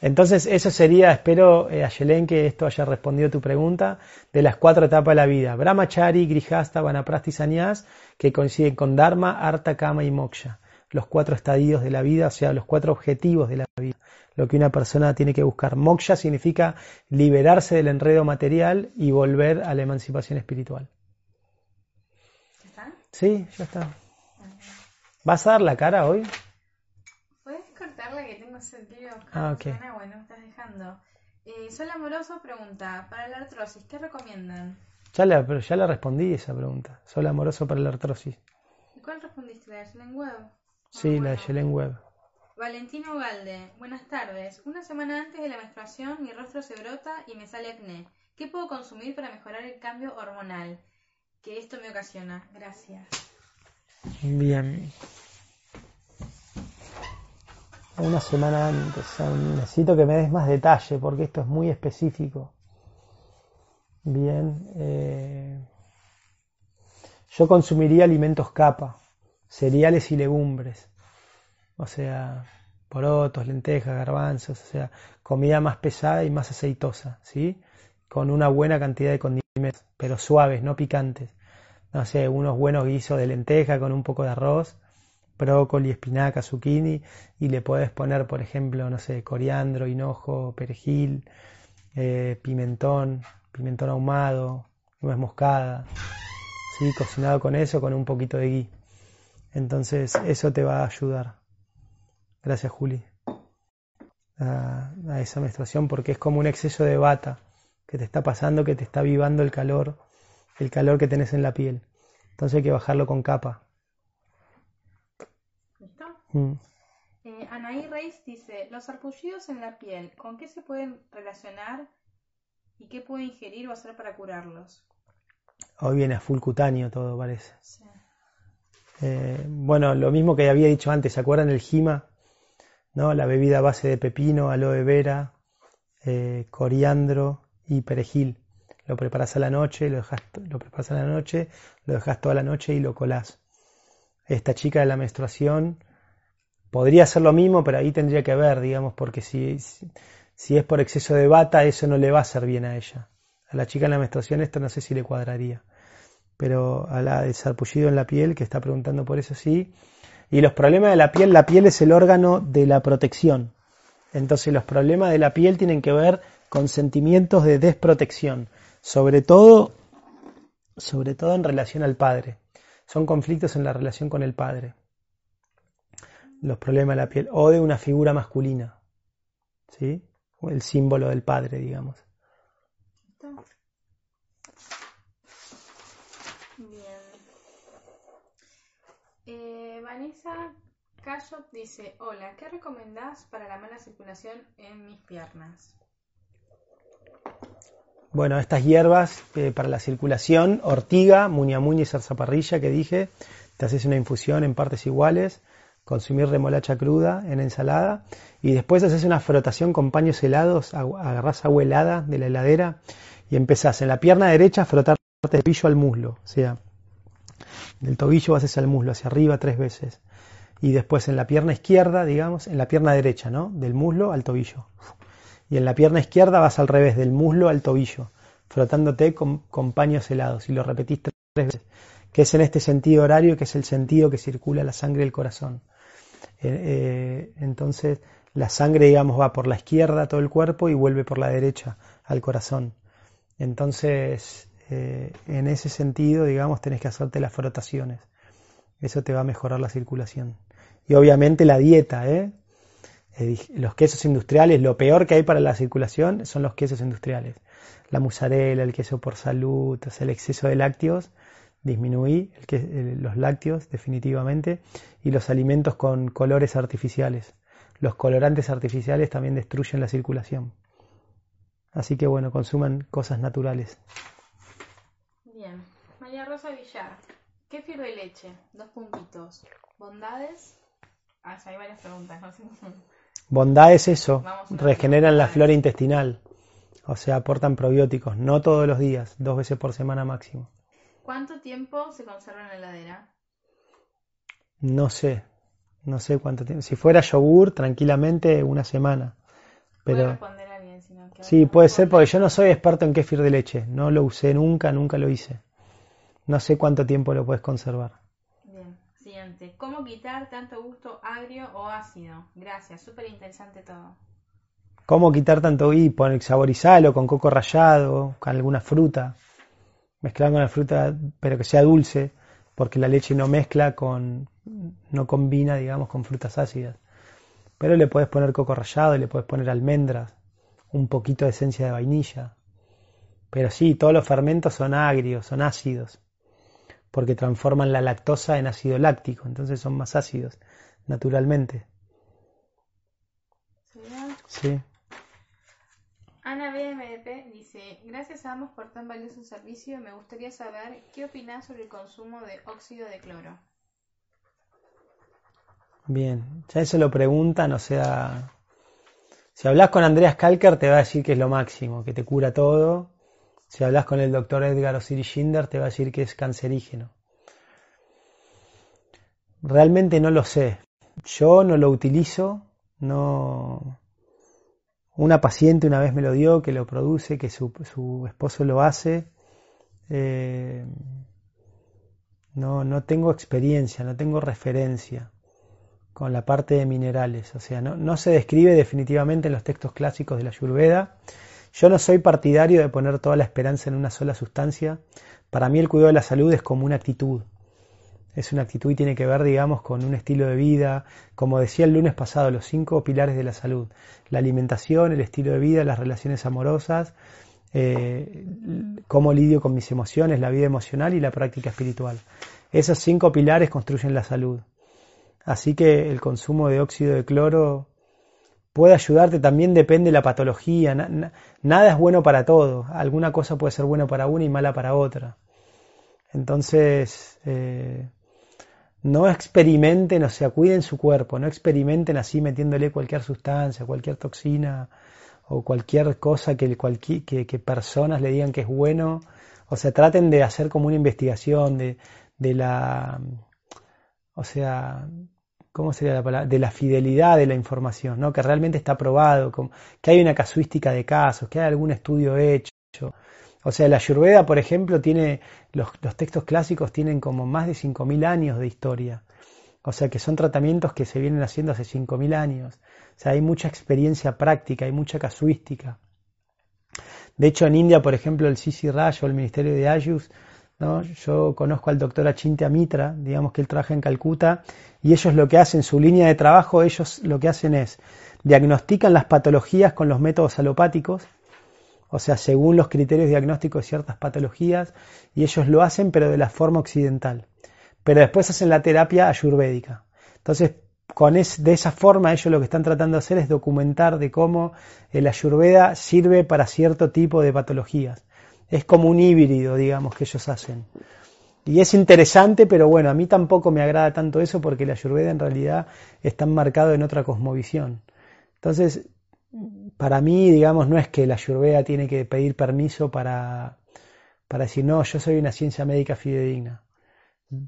Entonces, eso sería, espero, eh, Ayelen, que esto haya respondido a tu pregunta, de las cuatro etapas de la vida. Brahmachari, Grihasta, Vanaprasti, Sanyas, que coinciden con Dharma, Arta, Kama y Moksha. Los cuatro estadios de la vida, o sea, los cuatro objetivos de la vida. Lo que una persona tiene que buscar. Moksha significa liberarse del enredo material y volver a la emancipación espiritual. ¿Está? Sí, ya está. ¿Vas a dar la cara hoy? que tengo sentido. Ah, ok. Bueno, me estás dejando. Eh, Sol Amoroso pregunta, para la artrosis, ¿qué recomiendan? Ya la, pero ya la respondí esa pregunta. Sol Amoroso para la artrosis. ¿Y cuál respondiste? ¿La de Yelen Web? Sí, la de Yelen Web. Valentino Galde, buenas tardes. Una semana antes de la menstruación mi rostro se brota y me sale acné. ¿Qué puedo consumir para mejorar el cambio hormonal que esto me ocasiona? Gracias. Bien una semana antes. necesito que me des más detalle porque esto es muy específico. Bien. Eh, yo consumiría alimentos capa, cereales y legumbres. O sea, porotos, lentejas, garbanzos, o sea, comida más pesada y más aceitosa, ¿sí? Con una buena cantidad de condimentos, pero suaves, no picantes. No sé, unos buenos guisos de lenteja con un poco de arroz brócoli, espinaca, zucchini y le puedes poner, por ejemplo, no sé, coriandro, hinojo, perejil, eh, pimentón, pimentón ahumado, nuez moscada, ¿sí? cocinado con eso, con un poquito de gui. Entonces, eso te va a ayudar. Gracias, Juli. A, a esa menstruación porque es como un exceso de bata que te está pasando, que te está vivando el calor, el calor que tenés en la piel. Entonces hay que bajarlo con capa. Mm. Eh, Anaí Reis dice, los arpullidos en la piel, ¿con qué se pueden relacionar y qué puede ingerir o hacer para curarlos? Hoy viene a full cutáneo todo, parece. Eh, bueno, lo mismo que había dicho antes, ¿se acuerdan el jima? ¿No? La bebida a base de pepino, aloe vera, eh, coriandro y perejil. Lo preparas a la noche, lo, dejas, lo preparas a la noche, lo dejas toda la noche y lo colás. esta chica de la menstruación podría ser lo mismo, pero ahí tendría que ver, digamos, porque si, si es por exceso de bata, eso no le va a hacer bien a ella. A la chica en la menstruación esto no sé si le cuadraría. Pero a la de sarpullido en la piel, que está preguntando por eso sí. Y los problemas de la piel, la piel es el órgano de la protección. Entonces los problemas de la piel tienen que ver con sentimientos de desprotección, sobre todo, sobre todo en relación al padre. Son conflictos en la relación con el padre. Los problemas de la piel o de una figura masculina, ¿sí? O el símbolo del padre, digamos. Bien. Eh, Vanessa Cayot dice, hola, ¿qué recomendás para la mala circulación en mis piernas? Bueno, estas hierbas eh, para la circulación, ortiga, muña y zarzaparrilla que dije, te haces una infusión en partes iguales, consumir remolacha cruda en ensalada y después haces una frotación con paños helados, agarrás agua helada de la heladera y empezás en la pierna derecha a frotar del tobillo al muslo, o sea, del tobillo haces al muslo, hacia arriba tres veces y después en la pierna izquierda, digamos, en la pierna derecha, ¿no? Del muslo al tobillo. Y en la pierna izquierda vas al revés, del muslo al tobillo, frotándote con, paños helados y lo repetís tres veces, que es en este sentido horario, que es el sentido que circula la sangre del corazón. Eh, eh, entonces, la sangre, digamos, va por la izquierda todo el cuerpo y vuelve por la derecha al corazón. Entonces, eh, en ese sentido, digamos, tenés que hacerte las frotaciones. Eso te va a mejorar la circulación. Y obviamente la dieta, ¿eh? Los quesos industriales, lo peor que hay para la circulación son los quesos industriales. La mozzarella, el queso por salud, el exceso de lácteos, disminuí los lácteos definitivamente, y los alimentos con colores artificiales. Los colorantes artificiales también destruyen la circulación. Así que bueno, consuman cosas naturales. Bien. María Rosa Villar. ¿Qué de leche? Dos puntitos. ¿Bondades? Ah, hay varias preguntas. No sé. Bondad es eso, regeneran la flora intestinal, o sea, aportan probióticos, no todos los días, dos veces por semana máximo. ¿Cuánto tiempo se conserva en la heladera? No sé, no sé cuánto tiempo. Si fuera yogur, tranquilamente una semana. Pero... responder a alguien, sí, puede ser porque yo no soy experto en kéfir de leche, no lo usé nunca, nunca lo hice. No sé cuánto tiempo lo puedes conservar. ¿Cómo quitar tanto gusto agrio o ácido? Gracias, súper interesante todo. ¿Cómo quitar tanto y saborizarlo con coco rallado, con alguna fruta? Mezclar con la fruta, pero que sea dulce, porque la leche no mezcla con, no combina, digamos, con frutas ácidas. Pero le puedes poner coco rallado, le puedes poner almendras, un poquito de esencia de vainilla. Pero sí, todos los fermentos son agrios, son ácidos porque transforman la lactosa en ácido láctico, entonces son más ácidos naturalmente. Sí. Ana BMDP dice, gracias a ambos por tan valioso servicio, me gustaría saber qué opinas sobre el consumo de óxido de cloro. Bien, ya eso lo preguntan, o sea, si hablas con Andreas Kalker te va a decir que es lo máximo, que te cura todo, si hablas con el doctor Edgar Osiris Schindler, te va a decir que es cancerígeno. Realmente no lo sé. Yo no lo utilizo. No. Una paciente una vez me lo dio, que lo produce, que su, esposo lo hace. Eh, no, no tengo experiencia, no tengo referencia con la parte de minerales. O sea, no, no se describe definitivamente en los textos clásicos de la Ayurveda yo no soy partidario de poner toda la esperanza en una sola sustancia. Para mí el cuidado de la salud es como una actitud. Es una actitud y tiene que ver, digamos, con un estilo de vida. Como decía el lunes pasado, los cinco pilares de la salud. La alimentación, el estilo de vida, las relaciones amorosas, eh, cómo lidio con mis emociones, la vida emocional y la práctica espiritual. Esos cinco pilares construyen la salud. Así que el consumo de óxido de cloro puede ayudarte, también depende de la patología, nada es bueno para todo, alguna cosa puede ser buena para una y mala para otra. Entonces, eh, no experimenten, o sea, cuiden su cuerpo, no experimenten así metiéndole cualquier sustancia, cualquier toxina o cualquier cosa que, que, que personas le digan que es bueno, o sea, traten de hacer como una investigación de, de la o sea, ¿cómo sería la palabra? De la fidelidad de la información, ¿no? Que realmente está probado, que hay una casuística de casos, que hay algún estudio hecho. O sea, la Ayurveda, por ejemplo, tiene, los, textos clásicos tienen como más de 5.000 años de historia. O sea, que son tratamientos que se vienen haciendo hace 5.000 años. O sea, hay mucha experiencia práctica, hay mucha casuística. De hecho, en India, por ejemplo, el Sisi Raj o el Ministerio de Ayus, ¿no? yo conozco al doctor Achintya Mitra, digamos que él trabaja en Calcuta, y ellos lo que hacen, su línea de trabajo, ellos lo que hacen es diagnostican las patologías con los métodos alopáticos, o sea, según los criterios diagnósticos de ciertas patologías, y ellos lo hacen pero de la forma occidental. Pero después hacen la terapia ayurvédica. Entonces, con de esa forma ellos lo que están tratando de hacer es documentar de cómo el ayurveda sirve para cierto tipo de patologías. Es como un híbrido, digamos, que ellos hacen. Y es interesante, pero bueno, a mí tampoco me agrada tanto eso porque la ayurveda en realidad está marcado en otra cosmovisión. Entonces, para mí, digamos, no es que la ayurveda tiene que pedir permiso para, para decir, no, yo soy una ciencia médica fidedigna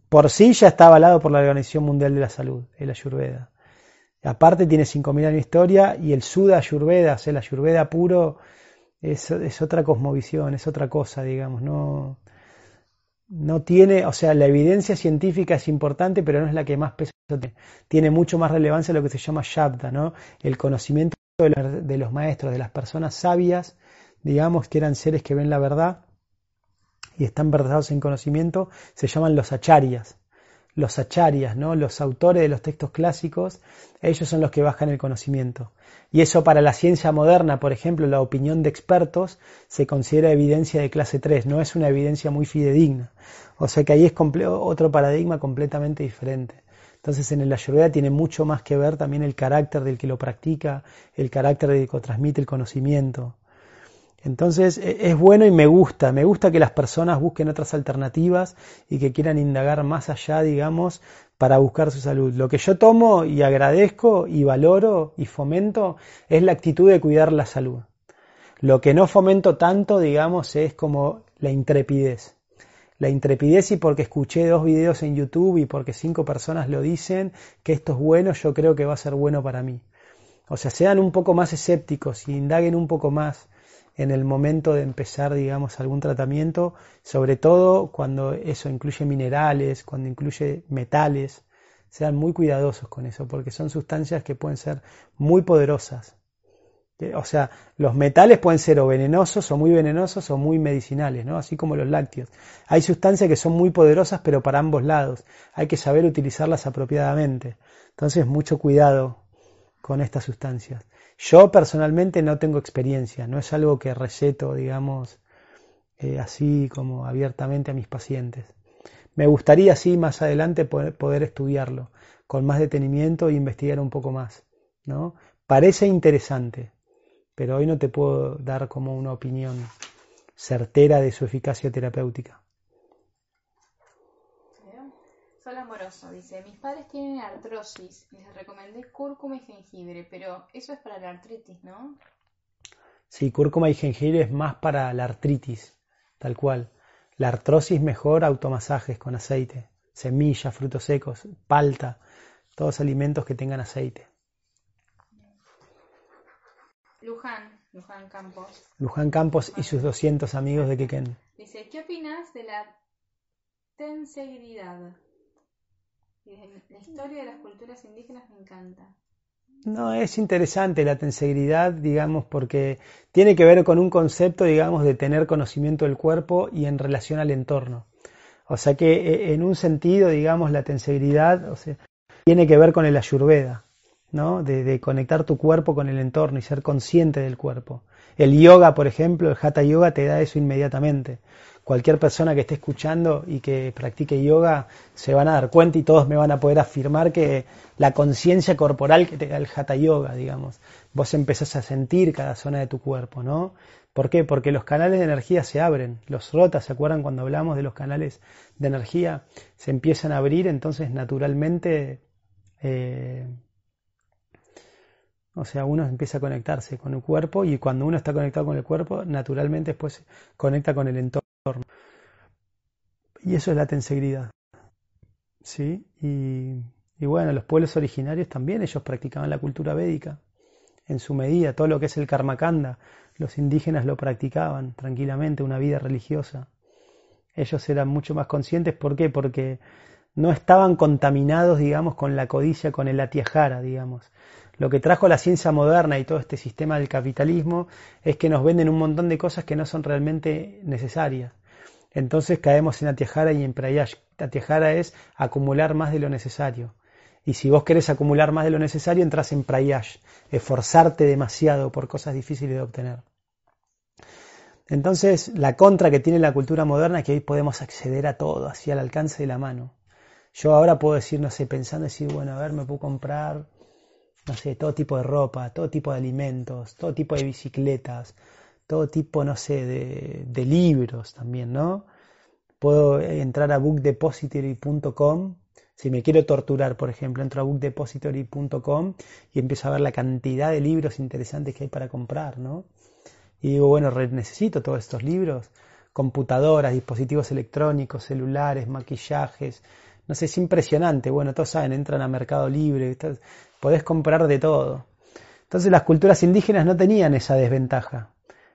por sí ya está avalado por la Organización Mundial de la Salud, el Ayurveda. Aparte tiene 5.000 años de historia y el Sudha Ayurveda, o el Ayurveda puro, es, otra cosmovisión, es otra cosa, digamos, no, no tiene, o sea, la evidencia científica es importante, pero no es la que más peso tiene. Tiene mucho más relevancia lo que se llama Shabda, ¿no? El conocimiento de los maestros, de las personas sabias, digamos, que eran seres que ven la verdad y están versados en conocimiento, se llaman los acharyas. Los acharyas, ¿no? los autores de los textos clásicos, ellos son los que bajan el conocimiento. Y eso para la ciencia moderna, por ejemplo, la opinión de expertos se considera evidencia de clase 3, no es una evidencia muy fidedigna. O sea que ahí es otro paradigma completamente diferente. Entonces en el Ayurveda tiene mucho más que ver también el carácter del que lo practica, el carácter del que transmite el conocimiento. Entonces e, es bueno y me gusta, me gusta que las personas busquen otras alternativas y que quieran indagar más allá, digamos, para buscar su salud. Lo que yo tomo y agradezco y valoro y fomento es la actitud de cuidar la salud. Lo que no fomento tanto, digamos, es como la intrepidez. La intrepidez y porque escuché dos videos en YouTube y porque cinco personas lo dicen que esto es bueno, yo creo que va a ser bueno para mí. O sea, sean un poco más escépticos y indaguen un poco más en el momento de empezar, digamos, algún tratamiento, sobre todo cuando eso incluye minerales, cuando incluye metales, sean muy cuidadosos con eso, porque son sustancias que pueden ser muy poderosas. O sea, los metales pueden ser o venenosos o muy venenosos o muy medicinales, ¿no? Así como los lácteos. Hay sustancias que son muy poderosas, pero para ambos lados. Hay que saber utilizarlas apropiadamente. Entonces, mucho cuidado con estas sustancias. Yo personalmente no tengo experiencia, no es algo que receto, digamos, eh, así como abiertamente a mis pacientes. Me gustaría, sí, más adelante poder, estudiarlo con más detenimiento e investigar un poco más. ¿no? Parece interesante, pero hoy no te puedo dar como una opinión certera de su eficacia terapéutica. Sol Amoroso dice, mis padres tienen artrosis y les recomendé cúrcuma y jengibre, pero eso es para la artritis, ¿no? Sí, cúrcuma y jengibre es más para la artritis, tal cual. La artrosis mejor automasajes con aceite, semillas, frutos secos, palta, todos alimentos que tengan aceite. Luján, Luján Campos. Luján Campos y sus 200 amigos de Quequén. Dice, ¿qué opinas de la tensegridad? La historia de las culturas indígenas me encanta. No, es interesante la tensegridad, digamos, porque tiene que ver con un concepto, digamos, de tener conocimiento del cuerpo y en relación al entorno. O sea que e, en un sentido, digamos, la tensegridad o sea, tiene que ver con el ayurveda, ¿no? De, de, conectar tu cuerpo con el entorno y ser consciente del cuerpo. El yoga, por ejemplo, el hatha yoga te da eso inmediatamente cualquier persona que esté escuchando y que practique yoga se van a dar cuenta y todos me van a poder afirmar que la conciencia corporal que te da el hatha yoga, digamos, vos empezás a sentir cada zona de tu cuerpo, ¿no? ¿Por qué? Porque los canales de energía se abren, los rotas, ¿se acuerdan cuando hablamos de los canales de energía? Se empiezan a abrir, entonces naturalmente, eh, o sea, uno empieza a conectarse con el cuerpo y cuando uno está conectado con el cuerpo, naturalmente después conecta con el entorno. Y eso es la tensegridad. ¿sí? Y, y bueno, los pueblos originarios también, ellos practicaban la cultura védica en su medida, todo lo que es el karmakanda, los indígenas lo practicaban tranquilamente, una vida religiosa. Ellos eran mucho más conscientes, ¿por qué? Porque no estaban contaminados, digamos, con la codicia, con el atiajara, digamos. Lo que trajo la ciencia moderna y todo este sistema del capitalismo es que nos venden un montón de cosas que no son realmente necesarias. Entonces caemos en atiajara y en prayash. Atiajara es acumular más de lo necesario. Y si vos querés acumular más de lo necesario, entras en prayash, esforzarte demasiado por cosas difíciles de obtener. Entonces, la contra que tiene la cultura moderna es que hoy podemos acceder a todo, así al alcance de la mano. Yo ahora puedo decir, no sé, pensando, decir, bueno, a ver, me puedo comprar, no sé, todo tipo de ropa, todo tipo de alimentos, todo tipo de bicicletas, todo tipo, no sé, de, libros también, ¿no? Puedo entrar a bookdepository.com si me quiero torturar, por ejemplo, entro a bookdepository.com y empiezo a ver la cantidad de libros interesantes que hay para comprar, ¿no? Y digo, bueno, necesito todos estos libros, computadoras, dispositivos electrónicos, celulares, maquillajes, no sé, es impresionante. Bueno, todos saben, entran a Mercado Libre, podés comprar de todo. Entonces las culturas indígenas no tenían esa desventaja.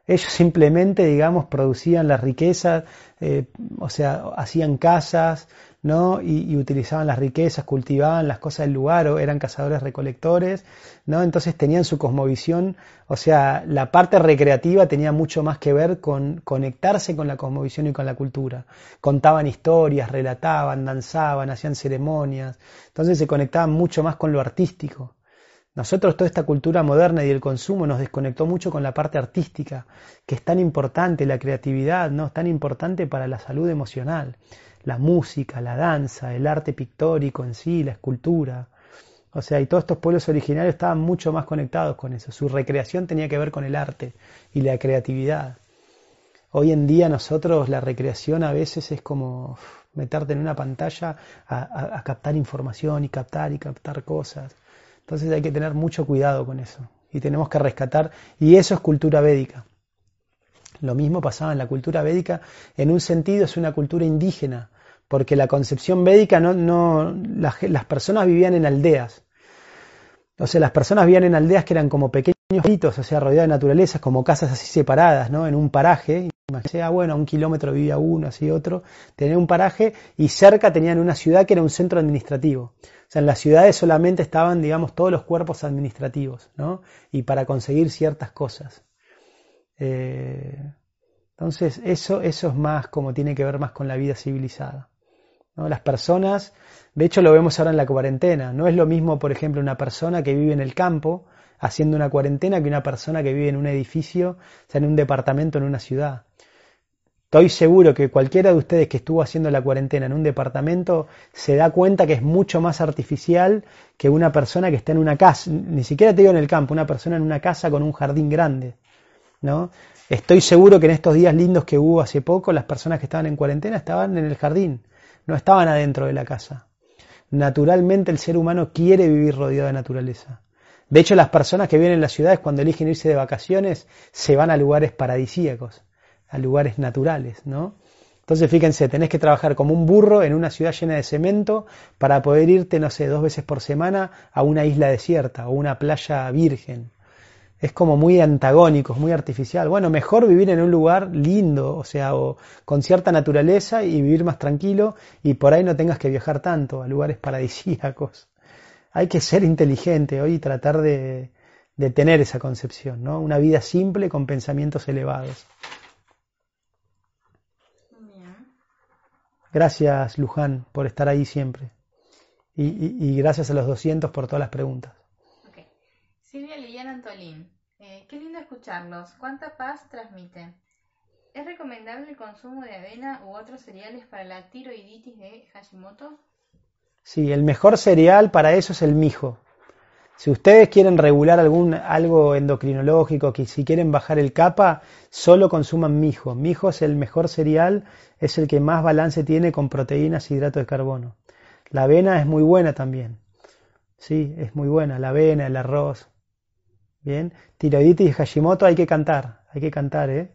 Ellos simplemente, digamos, producían la riqueza, eh, o sea, hacían casas, ¿no? Y, utilizaban las riquezas, cultivaban las cosas del lugar, o eran cazadores recolectores, ¿no? Entonces tenían su cosmovisión, o sea, la parte recreativa tenía mucho más que ver con conectarse con la cosmovisión y con la cultura. Contaban historias, relataban, danzaban, hacían ceremonias, entonces se conectaban mucho más con lo artístico. Nosotros toda esta cultura moderna y el consumo nos desconectó mucho con la parte artística, que es tan importante, la creatividad, ¿no? Es tan importante para la salud emocional la música, la danza, el arte pictórico en sí, la escultura. O sea, y todos estos pueblos originarios estaban mucho más conectados con eso. Su recreación tenía que ver con el arte y la creatividad. Hoy en día nosotros la recreación a veces es como meterte en una pantalla a, a captar información y captar y captar cosas. Entonces hay que tener mucho cuidado con eso. Y tenemos que rescatar, y eso es cultura védica. Lo mismo pasaba en la cultura védica, en un sentido es una cultura indígena, porque la concepción védica no, las, personas vivían en aldeas. O sea, las personas vivían en aldeas que eran como pequeños hitos, o sea, rodeadas de naturaleza, como casas así separadas, ¿no? En un paraje. Imagínate, ah, bueno, a un kilómetro vivía uno, así otro. Tenían un paraje y cerca tenían una ciudad que era un centro administrativo. O sea, en las ciudades solamente estaban, digamos, todos los cuerpos administrativos, ¿no? Y para conseguir ciertas cosas. Eh, entonces, eso, eso es más como tiene que ver más con la vida civilizada. Las personas, de hecho lo vemos ahora en la cuarentena, no es lo mismo, por ejemplo, una persona que vive en el campo haciendo una cuarentena que una persona que vive en un edificio, o sea, en un departamento, en una ciudad. Estoy seguro que cualquiera de ustedes que estuvo haciendo la cuarentena en un departamento se da cuenta que es mucho más artificial que una persona que está en una casa, ni siquiera te digo en el campo, una persona en una casa con un jardín grande. ¿no? Estoy seguro que en estos días lindos que hubo hace poco, las personas que estaban en cuarentena estaban en el jardín, no estaban adentro de la casa. Naturalmente el ser humano quiere vivir rodeado de naturaleza. De hecho, las personas que viven en las ciudades cuando eligen irse de vacaciones se van a lugares paradisíacos, a lugares naturales, ¿no? Entonces, fíjense, tenés que trabajar como un burro en una ciudad llena de cemento para poder irte, no sé, dos veces por semana a una isla desierta o una playa virgen es como muy antagónico, muy artificial. Bueno, mejor vivir en un lugar lindo, o sea, con cierta naturaleza y vivir más tranquilo y por ahí no tengas que viajar tanto a lugares (laughs) paradisíacos. Hay que ser inteligente hoy y tratar de, de tener esa concepción, ¿no? Una vida simple con pensamientos elevados. Gracias, Luján, por estar ahí siempre. Y, y gracias a los 200 por todas las preguntas. Silvia Antolín. Eh, qué lindo escucharlos. ¿Cuánta paz transmiten? ¿Es recomendable el consumo de avena u otros cereales para la tiroiditis de Hashimoto? Sí, el mejor cereal para eso es el mijo. Si ustedes quieren regular algún, algo endocrinológico, que si quieren bajar el capa, solo consuman mijo. Mijo es el mejor cereal, es el que más balance tiene con proteínas y hidratos de carbono. La avena es muy buena también. Sí, es muy buena. La avena, el arroz. Bien, tiroiditis y Hashimoto hay que cantar, hay que cantar, ¿eh?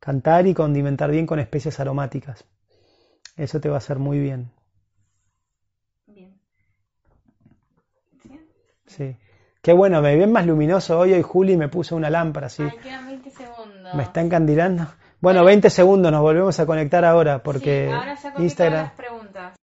Cantar y condimentar bien con especies aromáticas. Eso te va a hacer muy bien. Bien. ¿Sí? Qué bueno, me ven más luminoso hoy. Hoy Juli me puso una lámpara, sí. Me están candilando. Bueno, bueno, 20 segundos, nos volvemos a conectar ahora porque ahora Instagram. Las preguntas.